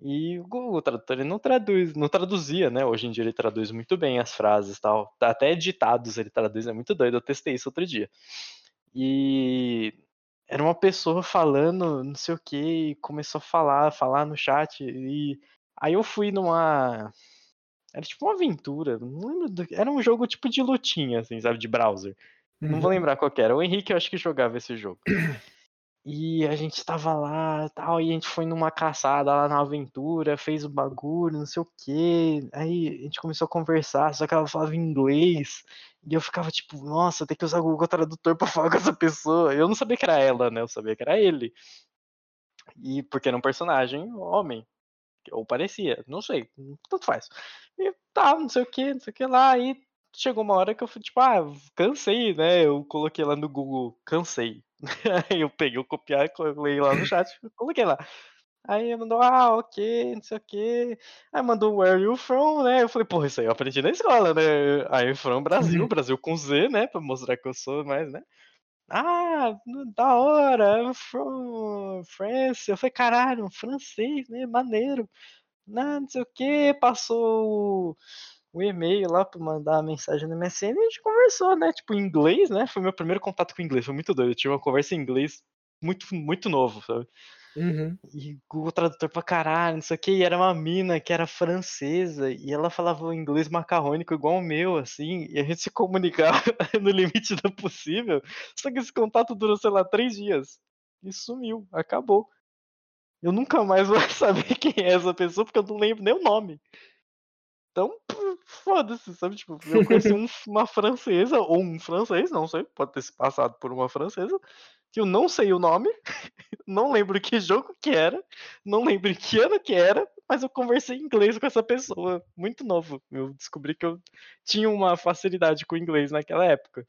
E o Google Tradutor ele não traduz, não traduzia, né? Hoje em dia ele traduz muito bem as frases e tal. Até ditados ele traduz, é muito doido. Eu testei isso outro dia. E era uma pessoa falando, não sei o que, começou a falar, falar no chat. E aí eu fui numa. Era tipo uma aventura, não lembro. Do... Era um jogo tipo de lutinha, assim, sabe? De browser. Não vou Uhum. lembrar qual que era. O Henrique eu acho que jogava esse jogo. E a gente tava lá tal, e a gente foi numa caçada lá na aventura, fez o bagulho, não sei o que. Aí a gente começou a conversar, só que ela falava inglês. E eu ficava tipo, nossa, tem que usar o Google Tradutor pra *laughs* falar com essa pessoa. Eu não sabia que era ela, né? Eu sabia que era ele. E porque era um personagem homem. Ou parecia, não sei, tanto faz. E tá, não sei o que, não sei o que lá. Aí chegou uma hora que eu fui tipo, ah, cansei, né? Eu coloquei lá no Google, cansei. Aí *laughs* eu peguei o copiar e colei lá no chat, *laughs* coloquei lá. Aí mandou, ah, ok, não sei o que. Aí mandou where you from, né? Eu falei, porra, isso aí eu aprendi na escola, né? Aí from Brasil, Uhum. Brasil com Z, né? Pra mostrar que eu sou mais, né? Ah, da hora, I'm from France. Eu falei, caralho, um francês, né? Maneiro. Não, não sei o que, passou o e-mail lá pra mandar a mensagem no MSN e a gente conversou, né? Tipo, em inglês, né? Foi meu primeiro contato com inglês, foi muito doido. Eu tive uma conversa em inglês muito, muito novo, sabe? Uhum. E Google Tradutor pra caralho, não sei o que, e era uma mina que era francesa, e ela falava o inglês macarrônico igual o meu, assim, e a gente se comunicava *laughs* no limite do possível, só que esse contato durou, sei lá, três dias, e sumiu, acabou. Eu nunca mais vou *laughs* saber quem é essa pessoa, porque eu não lembro nem o nome. Então, foda-se, sabe? Tipo, eu conheci um, *laughs* uma francesa, ou um francês, não sei, pode ter se passado por uma francesa, que eu não sei o nome, *laughs* não lembro que jogo que era, não lembro que ano que era, mas eu conversei em inglês com essa pessoa, muito novo. Eu descobri que eu tinha uma facilidade com o inglês naquela época.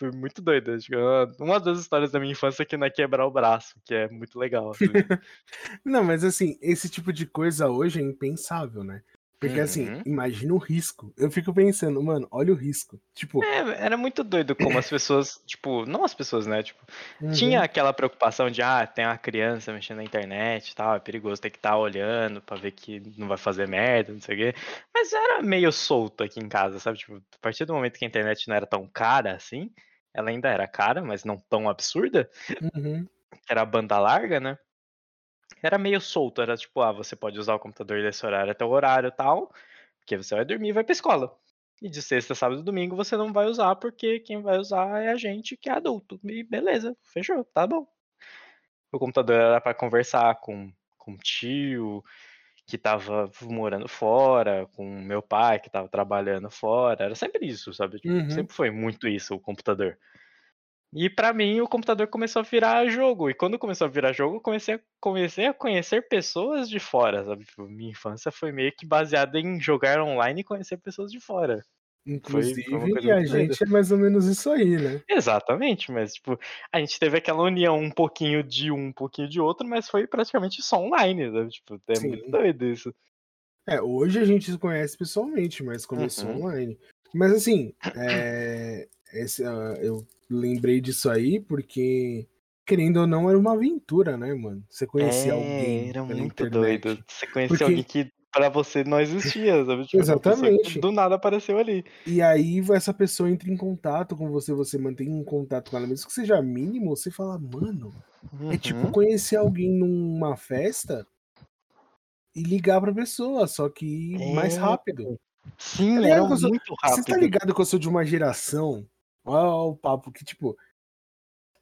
Foi muito doido. É uma das histórias da minha infância que não é quebrar o braço, que é muito legal. Assim. *laughs* Não, mas assim, esse tipo de coisa hoje é impensável, né? Porque assim, Uhum. imagina o risco. Eu fico pensando, mano, olha o risco. Tipo, É, era muito doido como as pessoas, *coughs* tipo, não as pessoas, né? Tipo, uhum, tinha aquela preocupação de, ah, tem uma criança mexendo na internet e tal, é perigoso, tem que estar olhando pra ver que não vai fazer merda, não sei o quê. Mas era meio solto aqui em casa, sabe? Tipo, a partir do momento que a internet não era tão cara assim, ela ainda era cara, mas não tão absurda, uhum, era a banda larga, né? Era meio solto, era tipo, ah, você pode usar o computador desse horário até o horário tal, porque você vai dormir e vai pra escola. E de sexta, sábado e domingo você não vai usar, porque quem vai usar é a gente que é adulto. E beleza, fechou, tá bom. O computador era pra conversar com, com tio, que tava morando fora, com meu pai, que tava trabalhando fora. Era sempre isso, sabe? Tipo, uhum. Sempre foi muito isso o computador. E pra mim o computador começou a virar jogo. E quando começou a virar jogo, eu comecei a, comecei a conhecer pessoas de fora, sabe? Tipo, minha infância foi meio que baseada em jogar online e conhecer pessoas de fora. Inclusive, foi a gente é mais ou menos isso aí, né? Exatamente, mas tipo, a gente teve aquela união um pouquinho de um, um pouquinho de outro, mas foi praticamente só online, sabe? Tipo, é Sim. muito doido isso. É, hoje a gente se conhece pessoalmente, mas começou Uhum. online. Mas assim, *clears throat* é, esse, ah, eu lembrei disso aí porque, querendo ou não, era uma aventura, né, mano? Você conhecer É, alguém era muito internet. doido. Você conhecer Porque- alguém que pra você não existia, *laughs* sabe? Tipo, Exatamente. Do nada apareceu ali. E aí essa pessoa entra em contato com você, você mantém um contato com ela, mesmo que seja mínimo, você fala, mano, uhum. é tipo conhecer alguém numa festa e ligar pra pessoa, só que é. mais rápido. Sim, é muito rápido. Você tá ligado que eu sou de uma geração? Olha o papo que, tipo,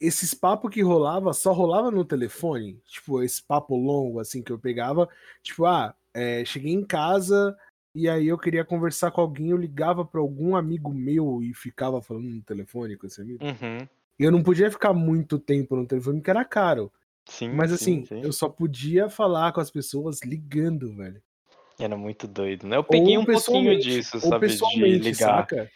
esses papos que rolava só rolava no telefone, tipo, esse papo longo, assim, que eu pegava, tipo, ah, é, cheguei em casa e aí eu queria conversar com alguém, eu ligava para algum amigo meu e ficava falando no telefone com esse amigo. Uhum. E eu não podia ficar muito tempo no telefone, porque era caro. Sim, Mas sim, assim, sim. eu só podia falar com as pessoas ligando, velho. Era muito doido, né? Eu peguei Ou um pouquinho disso, sabe? De ligar. saca?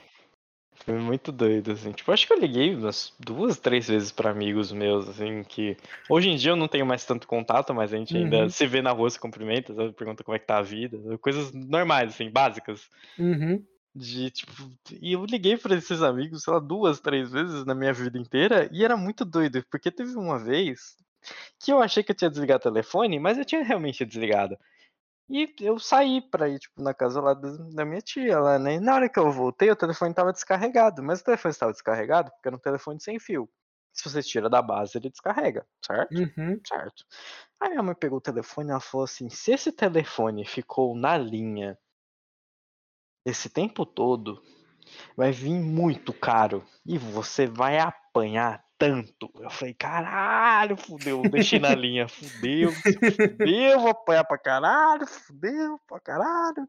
Foi muito doido, assim. Tipo, acho que eu liguei umas duas, três vezes pra amigos meus, assim, que hoje em dia eu não tenho mais tanto contato, mas a gente ainda Uhum. se vê na rua, se cumprimenta, sabe? Pergunta como é que tá a vida, coisas normais, assim, básicas. Uhum. De, tipo, e eu liguei pra esses amigos, sei lá, duas, três vezes na minha vida inteira, e era muito doido, porque teve uma vez que eu achei que eu tinha desligado o telefone, mas eu tinha realmente desligado. E eu saí pra ir, tipo, na casa lá da, da minha tia, lá, né? E na hora que eu voltei, o telefone tava descarregado. Mas o telefone estava descarregado porque era um telefone sem fio. Se você tira da base, ele descarrega, certo? Uhum. Certo. Aí minha mãe pegou o telefone e ela falou assim: se esse telefone ficou na linha esse tempo todo, vai vir muito caro. E você vai apanhar tanto. Eu falei, caralho, fudeu, deixei na linha, fudeu, fudeu, vou apanhar pra caralho, fudeu pra caralho.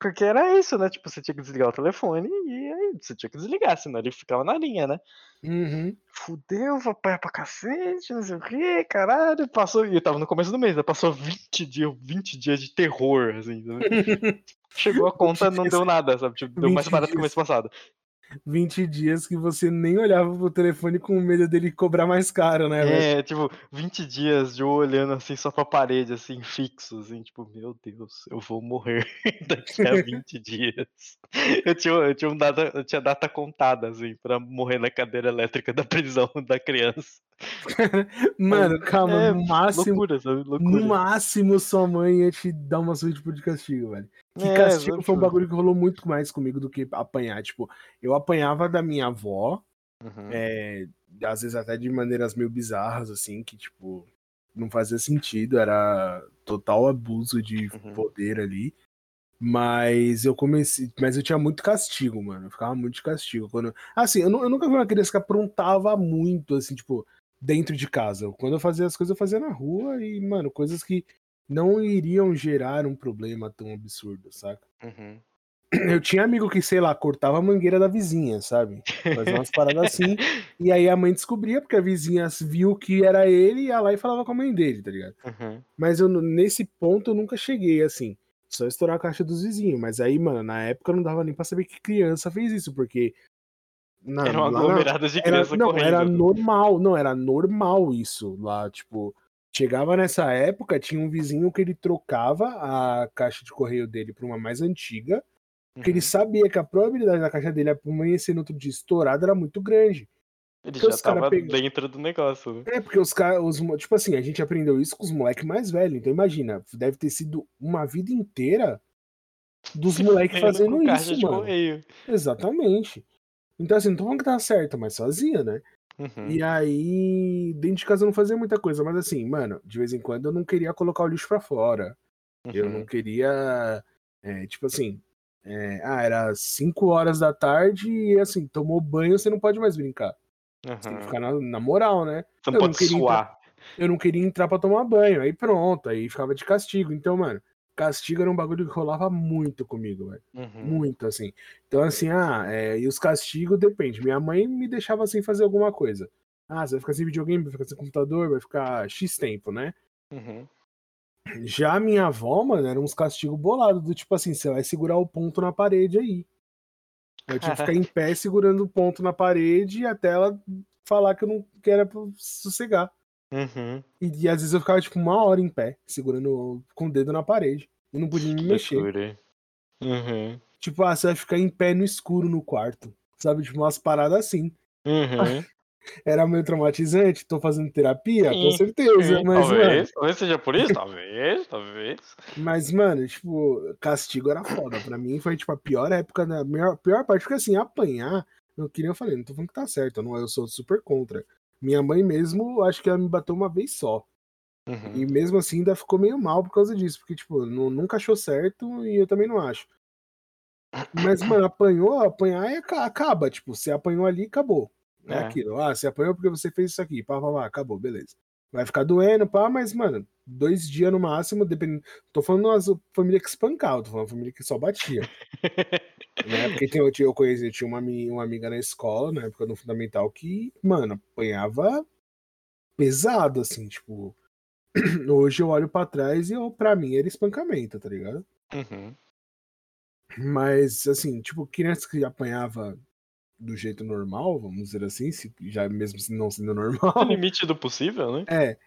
Porque era isso, né? Tipo, você tinha que desligar o telefone e aí você tinha que desligar, senão ele ficava na linha, né? Uhum. Fudeu, vou apanhar pra cacete, não sei o que, caralho. Passou, e eu tava no começo do mês, né? Passou 20 dias, 20 dias de terror, assim. *laughs* Chegou a conta, não deu nada, sabe? Tipo, deu mais barato que o mês passado. 20 dias que você nem olhava pro telefone com medo dele cobrar mais caro, né? É, tipo, 20 dias de eu olhando assim só pra parede, assim, fixo, assim, tipo, meu Deus, eu vou morrer *laughs* daqui a 20 dias. Eu tinha, eu, tinha um data, eu tinha data contada, assim, pra morrer na cadeira elétrica da prisão *laughs* da criança. *laughs* Mano, calma, É, no máximo, Loucura, sabe? no Loucura. máximo sua mãe ia te dar uma surra tipo de castigo, velho. Que É, castigo foi um bagulho que rolou muito mais comigo do que apanhar. Tipo, eu apanhava da minha avó, uhum, é, às vezes até de maneiras meio bizarras, assim, que, tipo, não fazia sentido, era total abuso de Uhum. poder ali. Mas eu comecei. Mas eu tinha muito castigo, mano. Eu ficava muito de castigo. Quando... Assim, eu, eu nunca fui uma criança que aprontava muito, assim, tipo, dentro de casa. Quando eu fazia as coisas, eu fazia na rua e, mano, coisas que não iriam gerar um problema tão absurdo, saca? uhum. *clears throat* Eu tinha amigo que, sei lá, cortava a mangueira da vizinha, sabe? Fazia umas paradas assim. *laughs* E aí a mãe descobria, porque a vizinha viu que era ele e ia lá e falava com a mãe dele, tá ligado? Uhum. Mas eu, nesse ponto eu nunca cheguei assim. Só estourar a caixa dos vizinhos. Mas aí, mano, na época não dava nem pra saber que criança fez isso, porque. na- Era um lá na- de era, criança não, correndo. era normal, não, era normal isso lá, tipo. Chegava nessa época, tinha um vizinho que ele trocava a caixa de correio dele pra uma mais antiga, porque ele Uhum. sabia que a probabilidade da caixa dele amanhecer no outro dia estourada era muito grande. Ele porque já tava pegam- dentro do negócio. né? É, porque os caras, tipo assim, a gente aprendeu isso com os moleques mais velhos. Então imagina, deve ter sido uma vida inteira dos moleques fazendo isso, mano. correio. Exatamente. Então assim, não tô falando que tá certo, mas fazia, né? Uhum. E aí, dentro de casa eu não fazia muita coisa, mas assim, mano, de vez em quando eu não queria colocar o lixo pra fora. Eu não Uhum. queria, é, tipo assim, é, ah, era 5 horas da tarde e assim, tomou banho, você não pode mais brincar. Você tem que Uhum. ficar na, na moral, né? Você não eu não pode entrar- suar. eu não queria entrar pra tomar banho. Aí pronto, aí ficava de castigo. Então, mano, castigo era um bagulho que rolava muito comigo, velho. Uhum. Muito, assim. Então, assim, ah, é, e os castigos depende. Minha mãe me deixava sem fazer alguma coisa. Ah, você vai ficar sem videogame, vai ficar sem computador, vai ficar X tempo, né? Uhum. Já a minha avó, mano, eram uns castigos bolados, do tipo assim, você vai segurar o ponto na parede aí. Eu tinha que ficar em *laughs* pé segurando o ponto na parede até ela falar que eu não que era pra sossegar. Uhum. E, e às vezes eu ficava tipo uma hora em pé, segurando com o dedo na parede. E não podia me mexer. Uhum. Tipo, ah, você vai ficar em pé no escuro no quarto. Sabe? Tipo, umas paradas assim. Uhum. *laughs* era meio traumatizante, tô fazendo terapia, sim, com certeza. Sim, mas, talvez, mano, talvez seja por isso, *laughs* talvez, talvez. Mas, mano, tipo, castigo era foda. Pra mim foi, tipo, a pior época, da pior, pior parte, porque assim, apanhar, não que nem eu falei, não tô falando que tá certo, eu, não, eu sou super contra. Minha mãe mesmo, acho que ela me bateu uma vez só. Uhum. E mesmo assim ainda ficou meio mal por causa disso, porque, tipo, não, nunca achou certo e eu também não acho. Mas, *clears throat* mano, apanhou, apanhar e acaba. Tipo, você apanhou ali, acabou. É, é aquilo. Ah, você apanhou porque você fez isso aqui. Pá, pá, pá, acabou, beleza. Vai ficar doendo, pá, mas, mano, dois dias no máximo, dependendo. Tô falando uma família que espancava, tô falando uma família que só batia. *laughs* né? Porque tem, eu, eu conheci, eu tinha uma, uma amiga na escola, na época do fundamental, que, mano, apanhava pesado, assim, tipo. *clears throat* Hoje eu olho para trás e eu, pra mim era espancamento, tá ligado? Uhum. Mas, assim, tipo, criança que apanhava do jeito normal, vamos dizer assim, se, já mesmo se não sendo *laughs* normal. No limite do possível, né? É.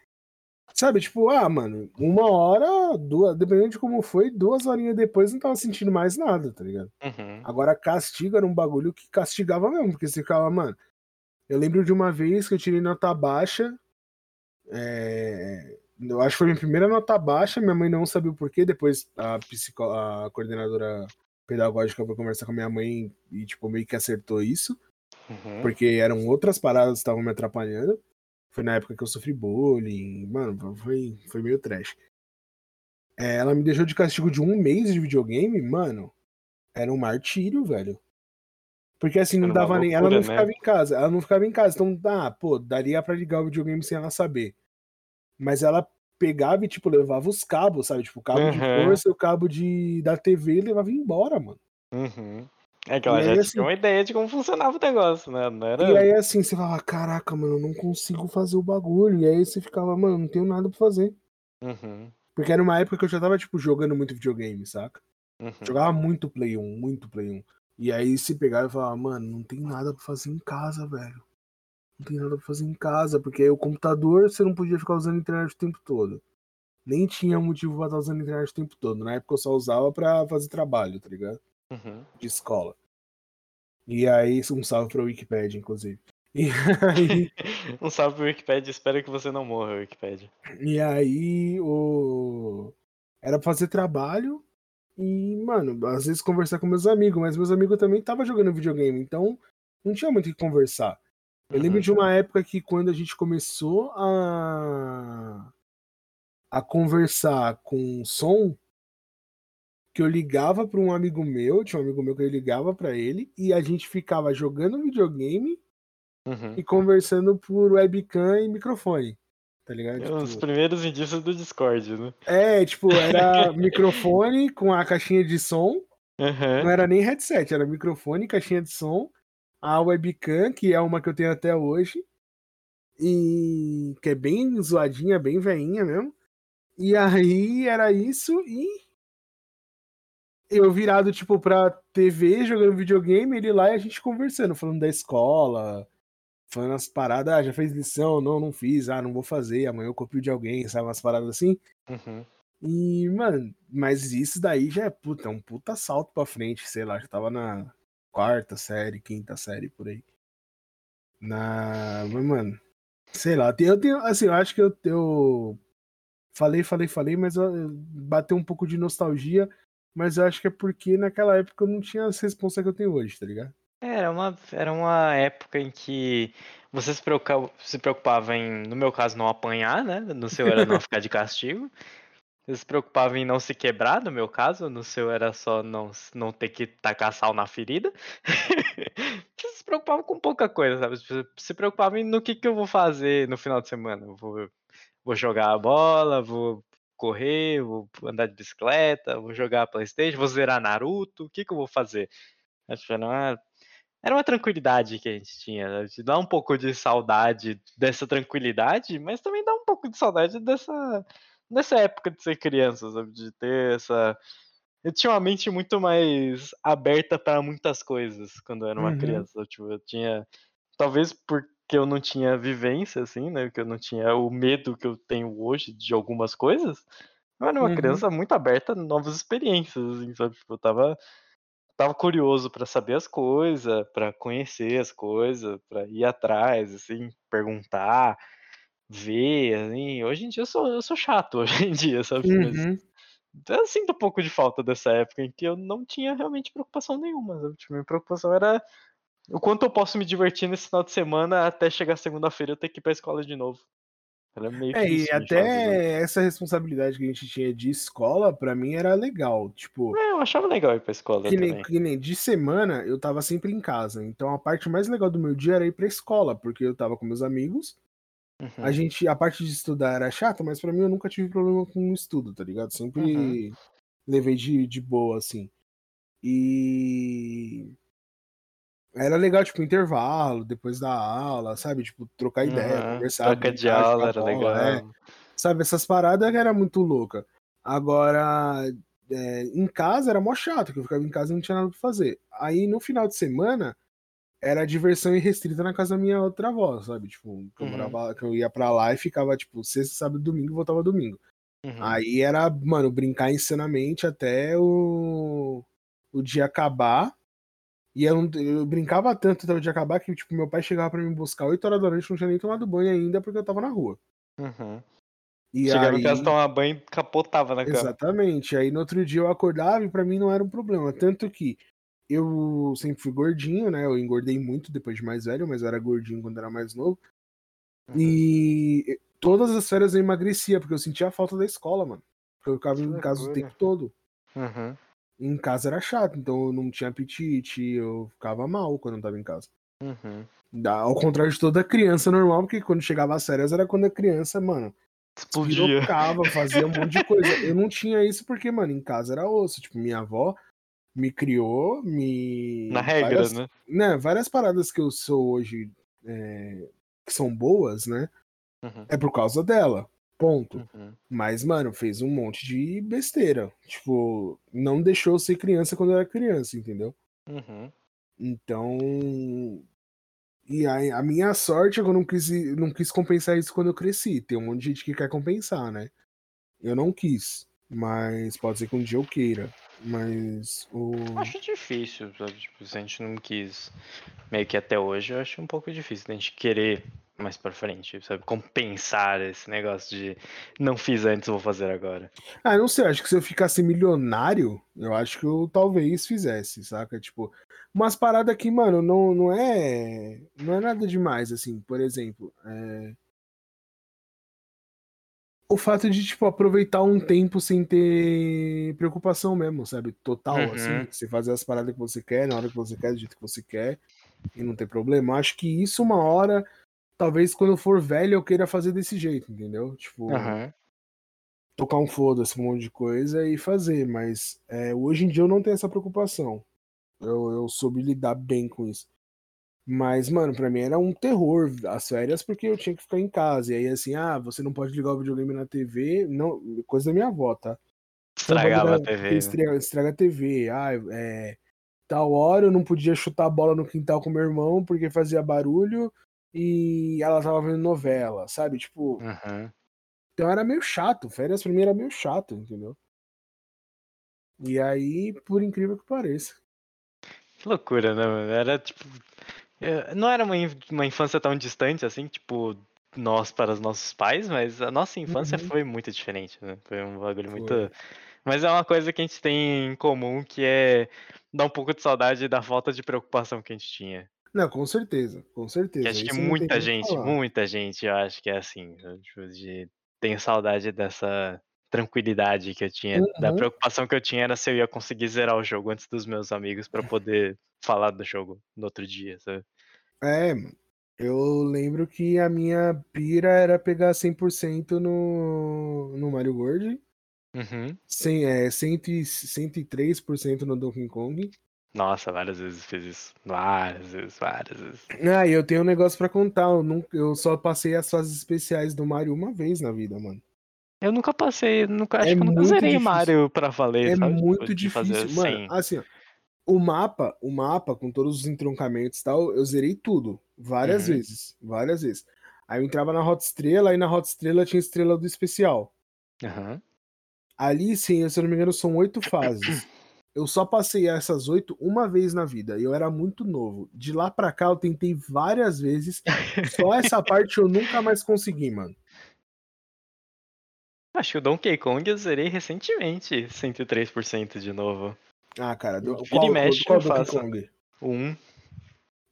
Sabe, tipo, ah, mano, uma hora, duas, dependendo de como foi, duas horinhas depois não tava sentindo mais nada, tá ligado? Uhum. Agora, castigo era um bagulho que castigava mesmo, porque você ficava, mano. Eu lembro de uma vez que eu tirei nota baixa. É, eu acho que foi minha primeira nota baixa, minha mãe não sabia o porquê, depois a, psico, a coordenadora pedagógica foi conversar com a minha mãe e, tipo, meio que acertou isso. Uhum. Porque eram outras paradas que estavam me atrapalhando. Foi na época que eu sofri bullying. Mano, foi, foi meio trash. É, ela me deixou de castigo de um mês de videogame, mano. Era um martírio, velho. Porque assim, não dava loucura, nem. Ela não né? ficava em casa. Ela não ficava em casa. Então, ah, pô, daria pra ligar o videogame sem ela saber. Mas ela pegava e, tipo, levava os cabos, sabe? Tipo, o cabo uhum. de força e o cabo de, da TV e levava embora, mano. Uhum. É que ela e já aí, tinha assim, uma ideia de como funcionava o negócio, né? Não era... E aí, assim, você falava, caraca, mano, eu não consigo fazer o bagulho. E aí você ficava, mano, não tenho nada pra fazer. Uhum. Porque era uma época que eu já tava, tipo, jogando muito videogame, saca? Uhum. Jogava muito Play 1, muito Play 1. E aí se pegava e falava, mano, não tem nada pra fazer em casa, velho não tem nada pra fazer em casa, porque aí o computador você não podia ficar usando a internet o tempo todo. Nem tinha motivo pra estar usando a internet o tempo todo. Na época eu só usava pra fazer trabalho, tá ligado? Uhum. De escola. E aí, um salve pra Wikipedia, inclusive. E aí... *laughs* um salve pro Wikipedia, espero que você não morra, Wikipedia. E aí, o... Era pra fazer trabalho e, mano, às vezes conversar com meus amigos, mas meus amigos também estavam jogando videogame, então não tinha muito o que conversar. Eu lembro de uma época que quando a gente começou a a conversar com som, que eu ligava para um amigo meu, tinha um amigo meu que eu ligava para ele e a gente ficava jogando videogame uhum. e conversando por webcam e microfone. Tá ligado? Tipo, Os primeiros indícios do Discord, né? É, tipo, era *laughs* microfone com a caixinha de som. Uhum. Não era nem headset, era microfone, caixinha de som a webcam, que é uma que eu tenho até hoje, e que é bem zoadinha, bem veinha mesmo. E aí era isso e eu virado tipo pra TV jogando videogame, ele lá e a gente conversando, falando da escola, falando as paradas, ah, já fez lição, não, não fiz, ah, não vou fazer, amanhã eu copio de alguém, sabe, umas paradas assim. Uhum. E, mano, mas isso daí já é puta, é um puta salto pra frente, sei lá, já tava na quarta série, quinta série por aí. Na. Mas, mano, sei lá, eu tenho. Assim, eu acho que eu, eu falei, falei, falei, mas eu, bateu um pouco de nostalgia. Mas eu acho que é porque naquela época eu não tinha as responsas que eu tenho hoje, tá ligado? Era uma, era uma época em que você se preocupava, se preocupava em, no meu caso, não apanhar, né? No seu era não *laughs* ficar de castigo. Você se preocupava em não se quebrar, no meu caso, no seu era só não, não ter que tacar sal na ferida. *laughs* você se preocupava com pouca coisa, sabe? Você se preocupava em no que, que eu vou fazer no final de semana. Eu vou, vou jogar a bola, vou correr, vou andar de bicicleta, vou jogar Playstation, vou zerar Naruto, o que, que eu vou fazer? Era uma, era uma tranquilidade que a gente tinha, né? dá um pouco de saudade dessa tranquilidade, mas também dá um pouco de saudade dessa nessa época de ser criança, sabe? De ter essa. Eu tinha uma mente muito mais aberta para muitas coisas quando eu era uma uhum. criança. Tipo, eu tinha. Talvez porque eu não tinha vivência, assim, né? Que eu não tinha o medo que eu tenho hoje de algumas coisas. Eu era uma uhum. criança muito aberta a novas experiências, assim, sabe? Tipo, eu tava tava curioso pra saber as coisas, pra conhecer as coisas, pra ir atrás, assim, perguntar, ver, assim. Hoje em dia eu sou eu sou chato *laughs* hoje em dia, sabe, mas Uhum. eu sinto um pouco de falta dessa época em que eu não tinha realmente preocupação nenhuma, sabe, tipo, minha preocupação era o quanto eu posso me divertir nesse final de semana até chegar segunda-feira eu ter que ir pra escola de novo. Era meio É, e a até essa responsabilidade que a gente tinha de escola, pra mim era legal. Tipo, É, eu achava legal ir pra escola que nem, que nem de semana eu tava sempre em casa. Então a parte mais legal do meu dia era ir pra escola, porque eu tava com meus amigos. A Uhum. gente, a parte de estudar era chata, mas pra mim eu nunca tive problema com o estudo, tá ligado? Sempre Uhum. levei de, de boa, assim. E era legal, tipo, intervalo, depois da aula, sabe? Tipo, trocar ideia, Aham. conversar, Troca de aula era bola, é. legal. Sabe, essas paradas era muito louca. Agora, é, em casa era mó chato, que eu ficava em casa e não tinha nada pra fazer. Aí no final de semana era diversão irrestrita na casa da minha outra avó, sabe? Tipo, que eu, Uhum. morava, que eu ia pra lá e ficava, tipo, sexta, sábado, domingo, voltava domingo. Uhum. Aí era, mano, brincar insanamente até o, o dia acabar. E eu, não- eu brincava tanto dia acabar que, tipo, meu pai chegava pra me buscar 8 horas da noite, não tinha nem tomado banho ainda porque eu tava na rua. Uhum. E Chegava aí, em casa, tomava banho e capotava na cama. exatamente. Aí no outro dia eu acordava e pra mim não era um problema. Tanto que eu sempre fui gordinho, né? Eu engordei muito depois de mais velho, mas eu era gordinho quando era mais novo. Uhum. E todas as férias eu emagrecia, porque eu sentia a falta da escola, mano. Porque eu ficava Que em casa o tempo todo. Uhum. Em casa era chato, então eu não tinha apetite, eu ficava mal quando eu tava em casa. Uhum. Da- Ao contrário de toda criança normal, porque quando chegava as férias era quando a criança, mano, Explodia. fazia um monte de coisa. *laughs* Eu não tinha isso porque, mano, em casa era osso. Tipo, minha avó me criou, me. Na regra, várias, né? né? Várias paradas que eu sou hoje é, que são boas, né? Uhum. É por causa dela. Ponto. Uhum. Mas, mano, fez um monte de besteira. Tipo, não deixou eu ser criança quando eu era criança, entendeu? Uhum. Então. E a, a minha sorte é que eu não quis, não quis compensar isso quando eu cresci. Tem um monte de gente que quer compensar, né? Eu não quis. Mas pode ser que um dia eu queira. Mas o. Acho difícil, sabe? Tipo, se a gente não quis meio que até hoje, eu acho um pouco difícil a gente querer mais pra frente, sabe? Compensar esse negócio de não fiz antes, vou fazer agora. Ah, não sei, acho que se eu ficasse milionário, eu acho que eu talvez fizesse, saca? Tipo, umas paradas que, mano, não, não é. Não é nada demais, assim. Por exemplo, é... o fato de, tipo, aproveitar um tempo sem ter preocupação mesmo, sabe? Total, Uhum. assim. Você fazer as paradas que você quer, na hora que você quer, do jeito que você quer, e não ter problema. Acho que isso, uma hora, talvez quando eu for velho, eu queira fazer desse jeito, entendeu? Tipo Aham. tocar um foda-se, um monte de coisa e fazer, mas é, hoje em dia eu não tenho essa preocupação. Eu, eu soube lidar bem com isso. Mas, mano, pra mim era um terror as férias porque eu tinha que ficar em casa. E aí, assim, ah, você não pode ligar o videogame na TV. Não, coisa da minha avó, tá? Pode Estragava a TV. né? Estraga, estraga a TV. Ah, é. Tal hora eu não podia chutar a bola no quintal com meu irmão porque fazia barulho e ela tava vendo novela, sabe? Tipo, Uhum. então era meio chato, férias pra mim era meio chato, entendeu? E aí, por incrível que pareça. Que loucura, né, mano? Era tipo. é, Não era uma, in- uma infância tão distante assim, tipo, nós para os nossos pais, mas a nossa infância Uhum. foi muito diferente, né? Foi um bagulho muito. Foi. Mas é uma coisa que a gente tem em comum que é dar um pouco de saudade da falta de preocupação que a gente tinha. Não, com certeza, com Que certeza. acho que Isso muita que gente, falar. muita gente, eu acho que é assim. Tipo, de... Tenho saudade dessa tranquilidade que eu tinha, da Uhum. preocupação que eu tinha era se eu ia conseguir zerar o jogo antes dos meus amigos pra poder falar do jogo no outro dia, sabe? É. Eu lembro que a minha pira era pegar 100% no, no Mario World, Uhum. 100, é, 100, e- 103% no Donkey Kong. Nossa, várias vezes fiz isso. Várias vezes, várias vezes. Ah, e eu tenho um negócio pra contar. Eu, eu só passei as fases especiais do Mario uma vez na vida, mano. Eu nunca passei, nunca, acho É que eu nunca zerei difícil. Mario pra valer, É sabe? Tipo, muito de fazer difícil. Mano, 100. assim, ó, o mapa, o mapa com todos os entroncamentos e tal, eu zerei tudo. Várias Uhum. vezes. Várias vezes. Aí eu entrava na Hot Estrela, aí na Hot Estrela tinha estrela do especial. Aham. Ali, sim, se eu não me engano, são oito *coughs* fases. Eu só passei essas oito uma vez na vida. E eu era muito novo. De lá pra cá eu tentei várias vezes. *laughs* Só essa parte eu nunca mais consegui, mano. Acho que o Donkey Kong eu zerei recentemente 103% de novo. Ah, cara, do, Vira qual, mexe qual eu Donkey faço. Kong? O 1.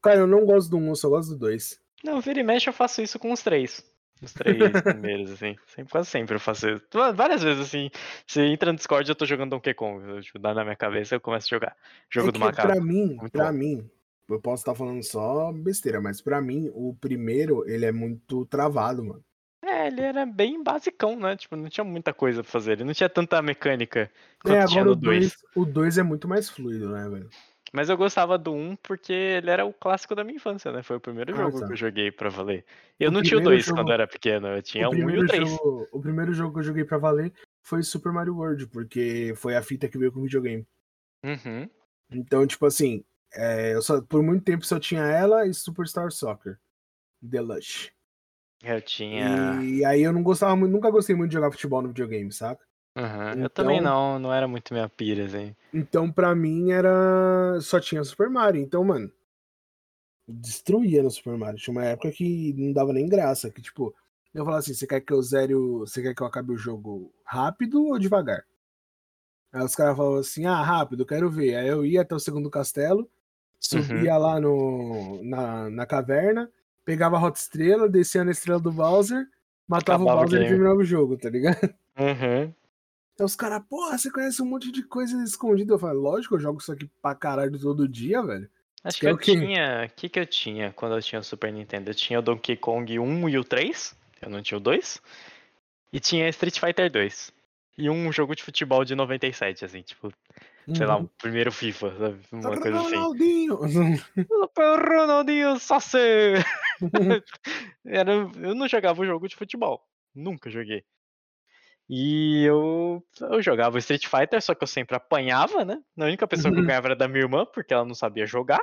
Cara, eu não gosto do 1, eu só gosto do 2. Não, vira e mexe eu faço isso com os três. Os três primeiros, assim. Sempre, quase sempre eu faço isso. Várias vezes, assim. Você entra no Discord eu tô jogando Donkey Kong. Eu, tipo, dá na minha cabeça eu começo a jogar. Jogo é do macaco. Pra mim, Muito pra bom. mim, eu posso estar falando só besteira, mas pra mim, o primeiro, ele é muito travado, mano. É, ele era bem basicão, né? Tipo, não tinha muita coisa pra fazer. Ele não tinha tanta mecânica É, quanto tinha agora no o 2. 2, o 2 é muito mais fluido, né, velho? Mas eu gostava do 1 porque ele era o clássico da minha infância, né? Foi o primeiro Ah, jogo tá. que eu joguei pra valer. Eu O não tinha o primeiro 2 jogo- quando eu era pequeno, eu tinha o, o 1 e o primeiro 3. jogo, o primeiro jogo que eu joguei pra valer foi Super Mario World, porque foi a fita que veio com o videogame. Uhum. Então, tipo assim, é, eu só, por muito tempo só tinha ela e Superstar Soccer. Deluxe. Eu tinha. E aí eu não gostava muito, nunca gostei muito de jogar futebol no videogame, saca? Uhum. Eu também Então- não, não era muito minha pira, assim. Então, pra mim, era. Só tinha Super Mario. Então, mano. Destruía no Super Mario. Tinha uma época que não dava nem graça. Que, tipo, eu falava assim: você quer que eu zere. Você quer que eu acabe o jogo rápido ou devagar? Aí os caras falavam assim: ah, rápido, quero ver. Aí eu ia até o segundo castelo, subia lá no, na, na caverna, pegava a Hot Estrela, descia na estrela do Bowser, matava Acabava o Bowser e terminava o jogo, tá ligado? Uhum. Aí os caras, porra, você conhece um monte de coisa escondida. Eu falei, lógico, eu jogo isso aqui pra caralho todo dia, velho. Acho Que que é eu o quê? tinha. O que, que eu tinha quando eu tinha o Super Nintendo? Eu tinha o Donkey Kong 1 e o 3. Eu não tinha o 2. E tinha Street Fighter 2. E um jogo de futebol de 97, assim, tipo, sei lá, o primeiro FIFA, sabe? Uma coisa assim. Ronaldinho. Super Ronaldinho Sassi! *laughs* *laughs* Era, eu não jogava o jogo de futebol. Nunca joguei. E eu, eu jogava Street Fighter, só que eu sempre apanhava, né? A única pessoa que eu Uhum. ganhava era da minha irmã, porque ela não sabia jogar.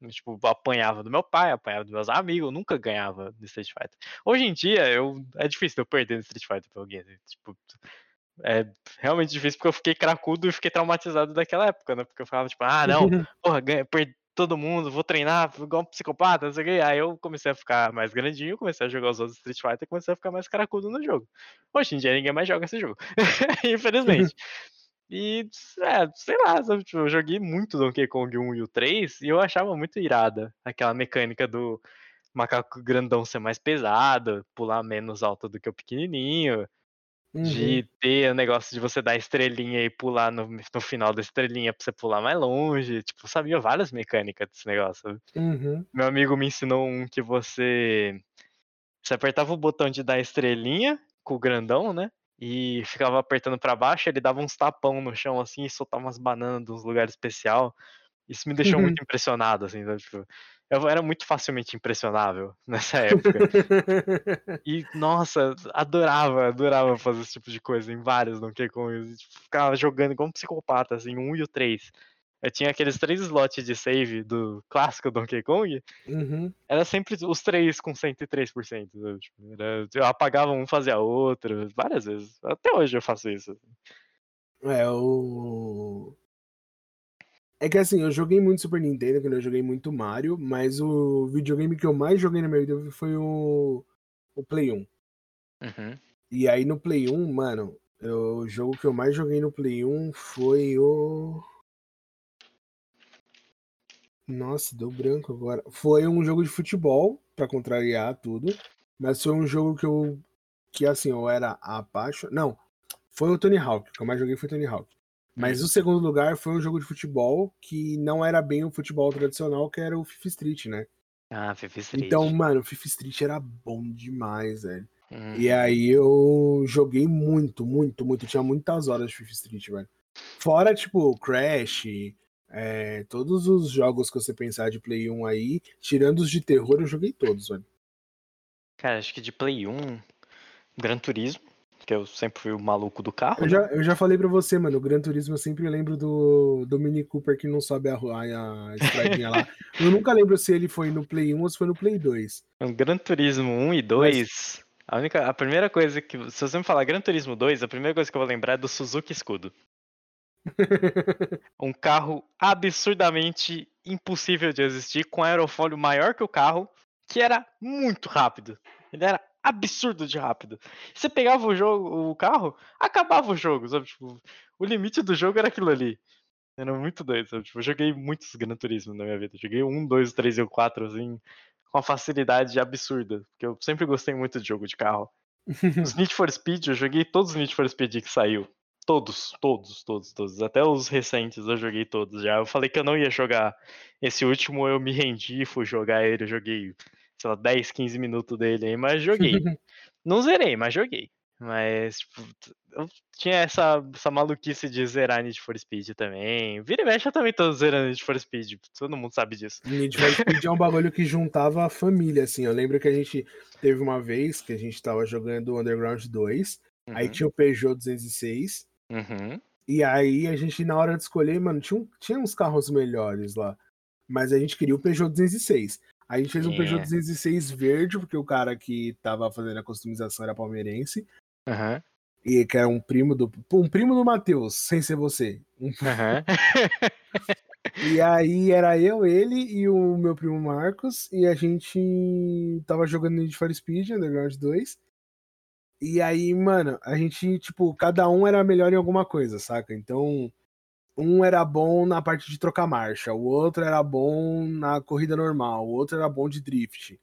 Eu, Tipo, apanhava do meu pai, apanhava dos meus amigos, eu nunca ganhava no Street Fighter. Hoje em dia, eu, é difícil eu perder no Street Fighter pra alguém. né? Tipo, é realmente difícil porque eu fiquei cracudo e fiquei traumatizado daquela época, né? Porque eu falava, tipo, ah, não, *laughs* porra, ganha, todo mundo, vou treinar, igual um psicopata, não sei o quê. Aí eu comecei a ficar mais grandinho, comecei a jogar os outros Street Fighter e comecei a ficar mais caracudo no jogo. Hoje em dia ninguém mais joga esse jogo, *laughs* infelizmente. *laughs* E, é, sei lá, sabe, tipo, eu joguei muito Donkey Kong 1 e o 3 e eu achava muito irada aquela mecânica do macaco grandão ser mais pesado, pular menos alto do que o pequenininho, Uhum. de ter o negócio de você dar estrelinha e pular no, no final da estrelinha pra você pular mais longe. Tipo, eu sabia várias mecânicas desse negócio. Uhum. Meu amigo me ensinou um que você. Você apertava o botão de dar estrelinha com o grandão, né? E ficava apertando pra baixo, ele dava uns tapão no chão assim e soltava umas bananas de uns lugares especial. Isso me deixou *laughs* muito impressionado, assim, sabe? Tipo, eu era muito facilmente impressionável *laughs* nessa época. *laughs* E, nossa, adorava, adorava fazer esse tipo de coisa em vários Donkey Kong. Tipo, ficava jogando igual um psicopata, assim, um e o três. Eu tinha aqueles três slots de save do clássico Donkey Kong. Uhum. Era sempre os três com 103%. sabe? Tipo, era- eu apagava um, fazia outro, várias vezes. Até hoje eu faço isso. É, o. É que assim, eu joguei muito Super Nintendo, que eu joguei muito Mario, mas o videogame que eu mais joguei na minha vida foi o, o Play 1. Uhum. E aí no Play 1, mano, eu- o jogo que eu mais joguei no Play 1 foi o. Nossa, deu branco agora. Foi um jogo de futebol, pra contrariar tudo. Mas foi um jogo que eu. Que assim, eu era apaixonado. Não, foi o Tony Hawk. O que eu mais joguei foi Tony Hawk. Mas o segundo lugar foi um jogo de futebol que não era bem o futebol tradicional, que era o FIFA Street, né? Ah, Fifi Street. Então, mano, o FIFA Street era bom demais, velho. Uhum. E aí eu joguei muito, muito, muito. Tinha muitas horas de FIFA Street, velho. Fora, tipo, Crash, é, todos os jogos que você pensar de Play 1 aí, tirando os de terror, eu joguei todos, velho. Cara, acho que de Play 1, Gran Turismo, que eu sempre fui o maluco do carro. Eu né? já, eu já falei pra você, mano, o Gran Turismo eu sempre lembro do, do Mini Cooper que não sobe a, rua- a estradinha lá. *laughs* Eu nunca lembro se ele foi no Play 1 ou se foi no Play 2. O Gran Turismo 1 e 2, a única, a primeira coisa que, se você me falar Gran Turismo 2, a primeira coisa que eu vou lembrar é do Suzuki Escudo. *laughs* um carro absurdamente impossível de existir, com aerofólio maior que o carro, que era muito rápido. Ele era absurdo de rápido. Você pegava o jogo, o carro, acabava o jogo, sabe? Tipo, o limite do jogo era aquilo ali. Era muito doido, sabe? Tipo, eu joguei muitos Gran Turismo na minha vida. Joguei um, dois, três e o quatro, assim, com uma facilidade absurda. Porque eu sempre gostei muito de jogo de carro. Os *laughs* Need for Speed, eu joguei todos os Need for Speed que saiu. Todos, todos, todos, todos. Até os recentes eu joguei todos já. Eu falei que eu não ia jogar esse último, eu me rendi, fui jogar ele, eu joguei sei lá, 10, 15 minutos dele aí, mas joguei. *laughs* não zerei, mas joguei. Mas, tipo, eu tinha essa, essa maluquice de zerar Need for Speed também. Vira e mexe, eu também tô zerando Need for Speed. Todo mundo sabe disso. Need for Speed é um bagulho que juntava a família, assim. Eu lembro que a gente teve uma vez que a gente tava jogando Underground 2. Uhum. Aí tinha o Peugeot 206. Uhum. E aí a gente, na hora de escolher, mano, tinha, tinha uns carros melhores lá. Mas a gente queria o Peugeot 206. A gente fez um Peugeot 206 verde, porque o cara que tava fazendo a customização era palmeirense. Uhum. E que era um primo do. Um primo do Matheus, sem ser você. *laughs* Uhum. e aí era eu, ele e o meu primo Marcos. E a gente tava jogando Need for Speed, Underground 2. E aí, mano, a gente, tipo, cada um era melhor em alguma coisa, saca? Então, um era bom na parte de trocar marcha, o outro era bom na corrida normal, o outro era bom de drift.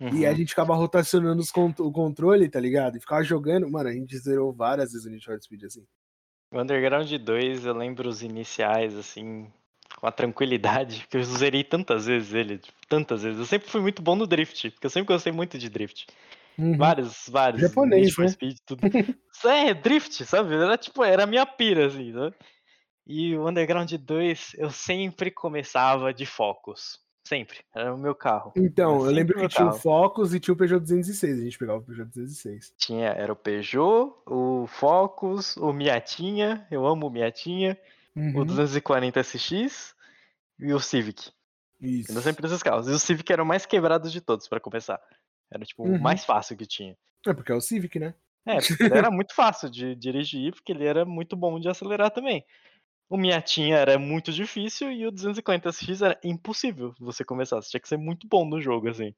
Uhum. E a gente ficava rotacionando cont o controle, tá ligado? E ficava jogando. Mano, a gente zerou várias vezes o Need for Speed assim. O Underground 2, eu lembro os iniciais, assim, com a tranquilidade, *laughs* que eu zerei tantas vezes ele, tipo, tantas vezes. Eu sempre fui muito bom no drift, porque eu sempre gostei muito de drift. Uhum. Vários, vários. Japonês, Need for né? Speed, tudo. *laughs* é, drift, sabe? Era tipo, era a minha pira, assim, sabe? E o Underground 2 eu sempre começava de Focus. Sempre. Era o meu carro. Então, eu lembro que tinha o Focus e tinha o Peugeot 206. A gente pegava o Peugeot 206. Tinha, era o Peugeot, o Focus, o Miatinha. Eu amo o Miatinha. Uhum. O 240 SX e o Civic. Isso. Era sempre esses carros. E o Civic era o mais quebrado de todos, para começar. Era tipo uhum. o mais fácil que tinha. É, porque é o Civic, né? É, *laughs* era muito fácil de dirigir, porque ele era muito bom de acelerar também. O Miatinha era muito difícil e o 250X era impossível você começar. Você tinha que ser muito bom no jogo, assim.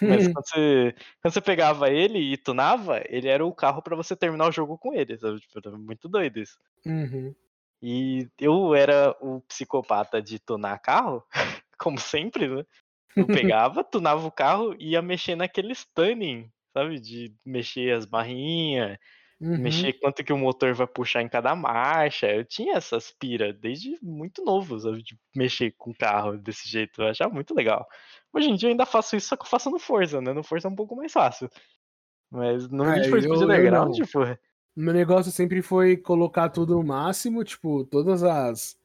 Mas quando você, quando você pegava ele e tunava, ele era o carro para você terminar o jogo com ele, sabe? Tipo, era muito doido isso. Uhum. E eu era o psicopata de tunar carro, *laughs* como sempre, né? Eu *laughs* pegava, tunava o carro e ia mexer naquele stunning, sabe? De mexer as barrinhas, Uhum. Mexer quanto que o motor vai puxar em cada marcha. Eu tinha essas pira desde muito novo, sabe? De mexer com o carro desse jeito. Eu achava muito legal. Hoje em dia eu ainda faço isso, só que eu faço no Forza, né? No Forza é um pouco mais fácil. Mas no é, Need for Speed Underground, tipo... Meu negócio sempre foi colocar tudo no máximo, tipo, todas as,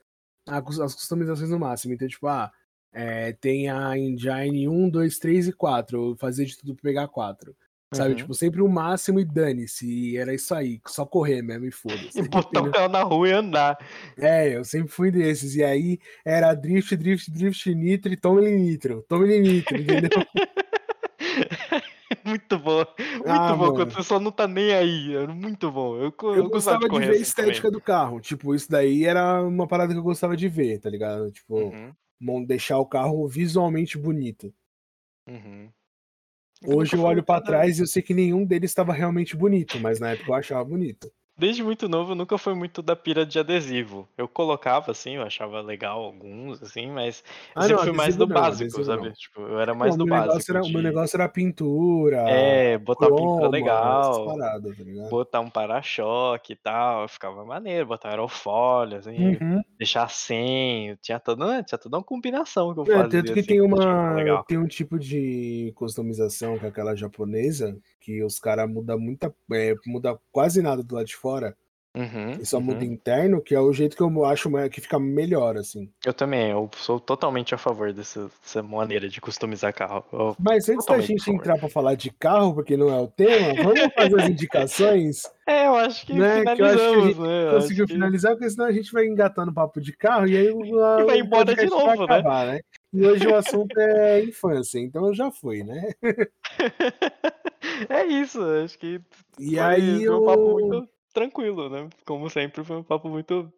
as customizações no máximo. Então, tipo, ah, é, tem a engine 1, 2, 3 e 4. Fazer de tudo pra pegar 4. Sabe, uhum. tipo, sempre o máximo e dane-se. E era isso aí, só correr mesmo e foda-se. *laughs* E botar o carro na rua e andar. É, eu sempre fui desses. E aí era drift, drift, drift, nitro e tome nitro. Tome nitro, entendeu? *laughs* muito bom. Muito ah, bom, mano. quando você só não tá nem aí. Era muito bom. Eu, eu, eu gostava de, de ver a assim estética também. do carro. Tipo, isso daí era uma parada que eu gostava de ver, tá ligado? Tipo, uhum. deixar o carro visualmente bonito. Uhum. Hoje eu olho para trás e eu sei que nenhum deles estava realmente bonito, mas na época eu achava bonito desde muito novo nunca fui muito da pira de adesivo. Eu colocava assim, eu achava legal alguns, assim, mas eu ah, sempre não, fui mais do não, básico, sabe? Tipo, eu era mais não, do básico. Era, de... O meu negócio era pintura. É, botar croma, pintura legal. Paradas, tá botar um para-choque e tal. Ficava maneiro, botar aerofólio, assim, uhum. deixar sem. Tinha toda, tinha toda uma combinação que eu é, fazia. Tanto que assim, tem uma. Tem um tipo de customização com aquela japonesa que os caras mudam muita. É, muda quase nada do lado de fora. Uhum, e só uhum. muda interno, que é o jeito que eu acho que fica melhor, assim. Eu também, eu sou totalmente a favor dessa, dessa maneira de customizar carro. Eu Mas antes da gente entrar para falar de carro, porque não é o tema, vamos fazer as *laughs* indicações? É, eu acho que né? finalizamos, que eu acho que a gente né? conseguiu finalizar, porque senão a gente vai engatando papo de carro e aí o, e vai embora de novo, né? acabar, né? E hoje o assunto é infância, então já foi, né? *laughs* é isso, acho que e aí um papo muito tranquilo, né? Como sempre, foi um papo muito.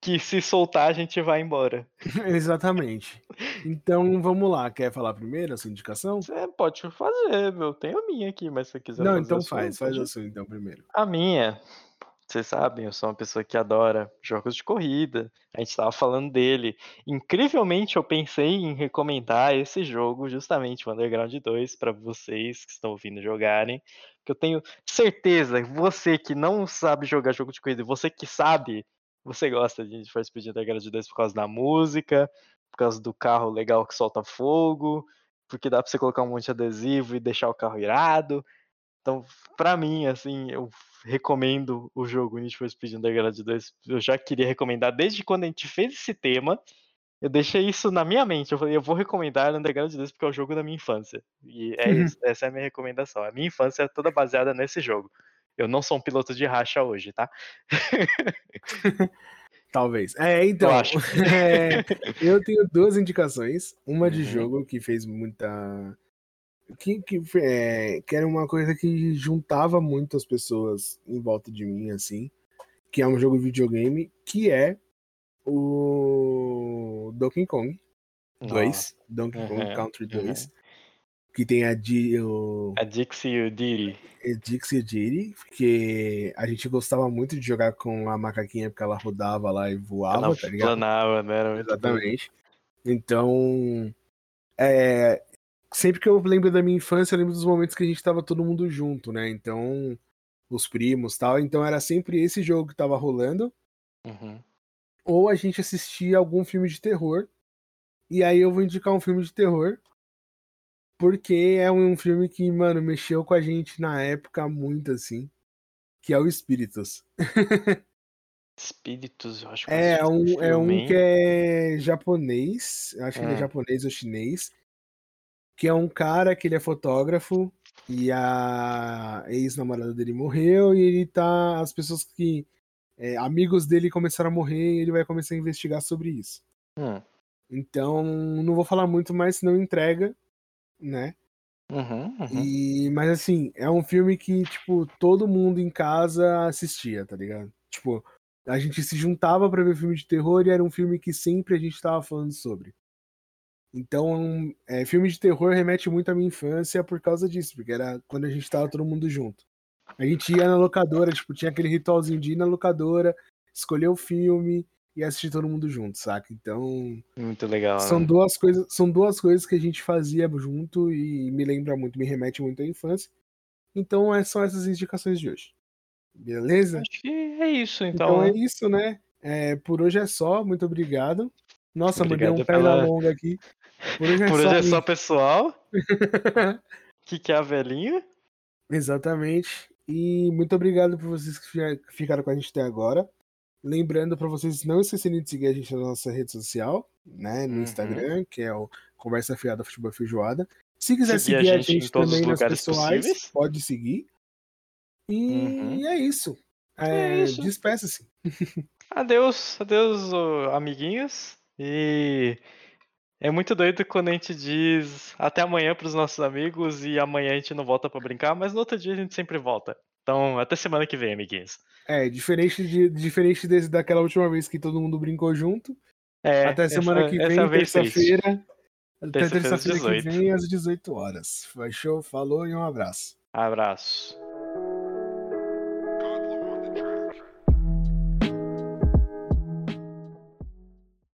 Que se soltar a gente vai embora. *laughs* Exatamente. Então vamos lá. Quer falar primeiro a sua indicação? Você pode fazer, eu tenho a minha aqui, mas se você quiser. Não, então sua, faz, faz a sua então primeiro. A minha, vocês sabem, eu sou uma pessoa que adora jogos de corrida. A gente estava falando dele. Incrivelmente, eu pensei em recomendar esse jogo, justamente o Underground 2, para vocês que estão ouvindo jogarem. Porque eu tenho certeza, você que não sabe jogar jogo de corrida, você que sabe, você gosta de for Speed Underground 2 por causa da música, por causa do carro legal que solta fogo, porque dá para você colocar um monte de adesivo e deixar o carro irado. Então, pra mim, assim, eu recomendo o jogo Need for Speed Underground 2. Eu já queria recomendar desde quando a gente fez esse tema. Eu deixei isso na minha mente. Eu falei, eu vou recomendar Underground 2 porque é o jogo da minha infância. E é isso, essa é a minha recomendação. A minha infância é toda baseada nesse jogo. Eu não sou um piloto de racha hoje, tá? *laughs* Talvez. É, então. Eu acho. *laughs* é, eu tenho duas indicações. Uma de Uhum. jogo que fez muita. Que, que, é, que era uma coisa que juntava muito as pessoas em volta de mim, assim. Que é um jogo de videogame, que é o Donkey Kong 2. Donkey Kong Uhum, Country 2. Que tem a, Di- o, A Dixie e o Diddy. Dixie Diddy, porque a gente gostava muito de jogar com a macaquinha, porque ela rodava lá e voava, Ela tá ligado? planava, né? Exatamente. Então, é, sempre que eu lembro da minha infância, eu lembro dos momentos que a gente tava todo mundo junto, né? Então, os primos tal. Então, era sempre esse jogo que tava rolando. Uhum. Ou a gente assistia algum filme de terror. E aí eu vou indicar um filme de terror. Porque é um filme que, mano, mexeu com a gente na época muito, assim. Que é o Espíritos. *laughs* Espíritos, eu acho que É esse um, é um que é japonês, acho que ele é Ah. japonês ou chinês, que é um cara que ele é fotógrafo e a ex-namorada dele morreu e ele tá, as pessoas que, é, amigos dele começaram a morrer e ele vai começar a investigar sobre isso. Hum. Então, não vou falar muito mais, senão entrega, né? Uhum, uhum. E, mas assim, é um filme que, tipo, todo mundo em casa assistia, tá ligado? Tipo, a gente se juntava pra ver filme de terror e era um filme que sempre a gente tava falando sobre. Então, é, filme de terror remete muito à minha infância por causa disso, porque era quando a gente tava todo mundo junto. A gente ia na locadora, tipo, tinha aquele ritualzinho de ir na locadora, escolher o filme e assistir todo mundo junto, saca? Então, Muito legal. são né? duas coisas, são duas coisas que a gente fazia junto e me lembra muito, me remete muito à infância. Então, é- são essas indicações de hoje. Beleza? Acho que é isso, Então, então. é isso, né? É, por hoje é só. Muito obrigado. Nossa, mandei um Obrigado perna pela- longa aqui. Por hoje é Por só. hoje é só pessoal. *laughs* que que é a velhinha? Exatamente. E muito obrigado por vocês que fi- que ficaram com a gente até agora. Lembrando para vocês não esquecerem de seguir a gente na nossa rede social, né? No Uhum. Instagram, que é o Conversa Fiada Futebol Feijoada. Se quiser Seguir a seguir a gente gente, todos os também nas pessoais, possíveis. pode seguir. E Uhum. é isso. É É. Despeça-se. Adeus, adeus, amiguinhos. E é muito doido quando a gente diz até amanhã pros nossos amigos e amanhã a gente não volta pra brincar, mas no outro dia a gente sempre volta. Então, até semana que vem, amiguinhos. É, diferente, de, diferente desse, daquela última vez que todo mundo brincou junto. É, Até semana essa- que vem, terça-feira. Até Terça-feira terça-feira que 18. vem, às 18 horas. Fechou? Falou e um abraço. Abraço.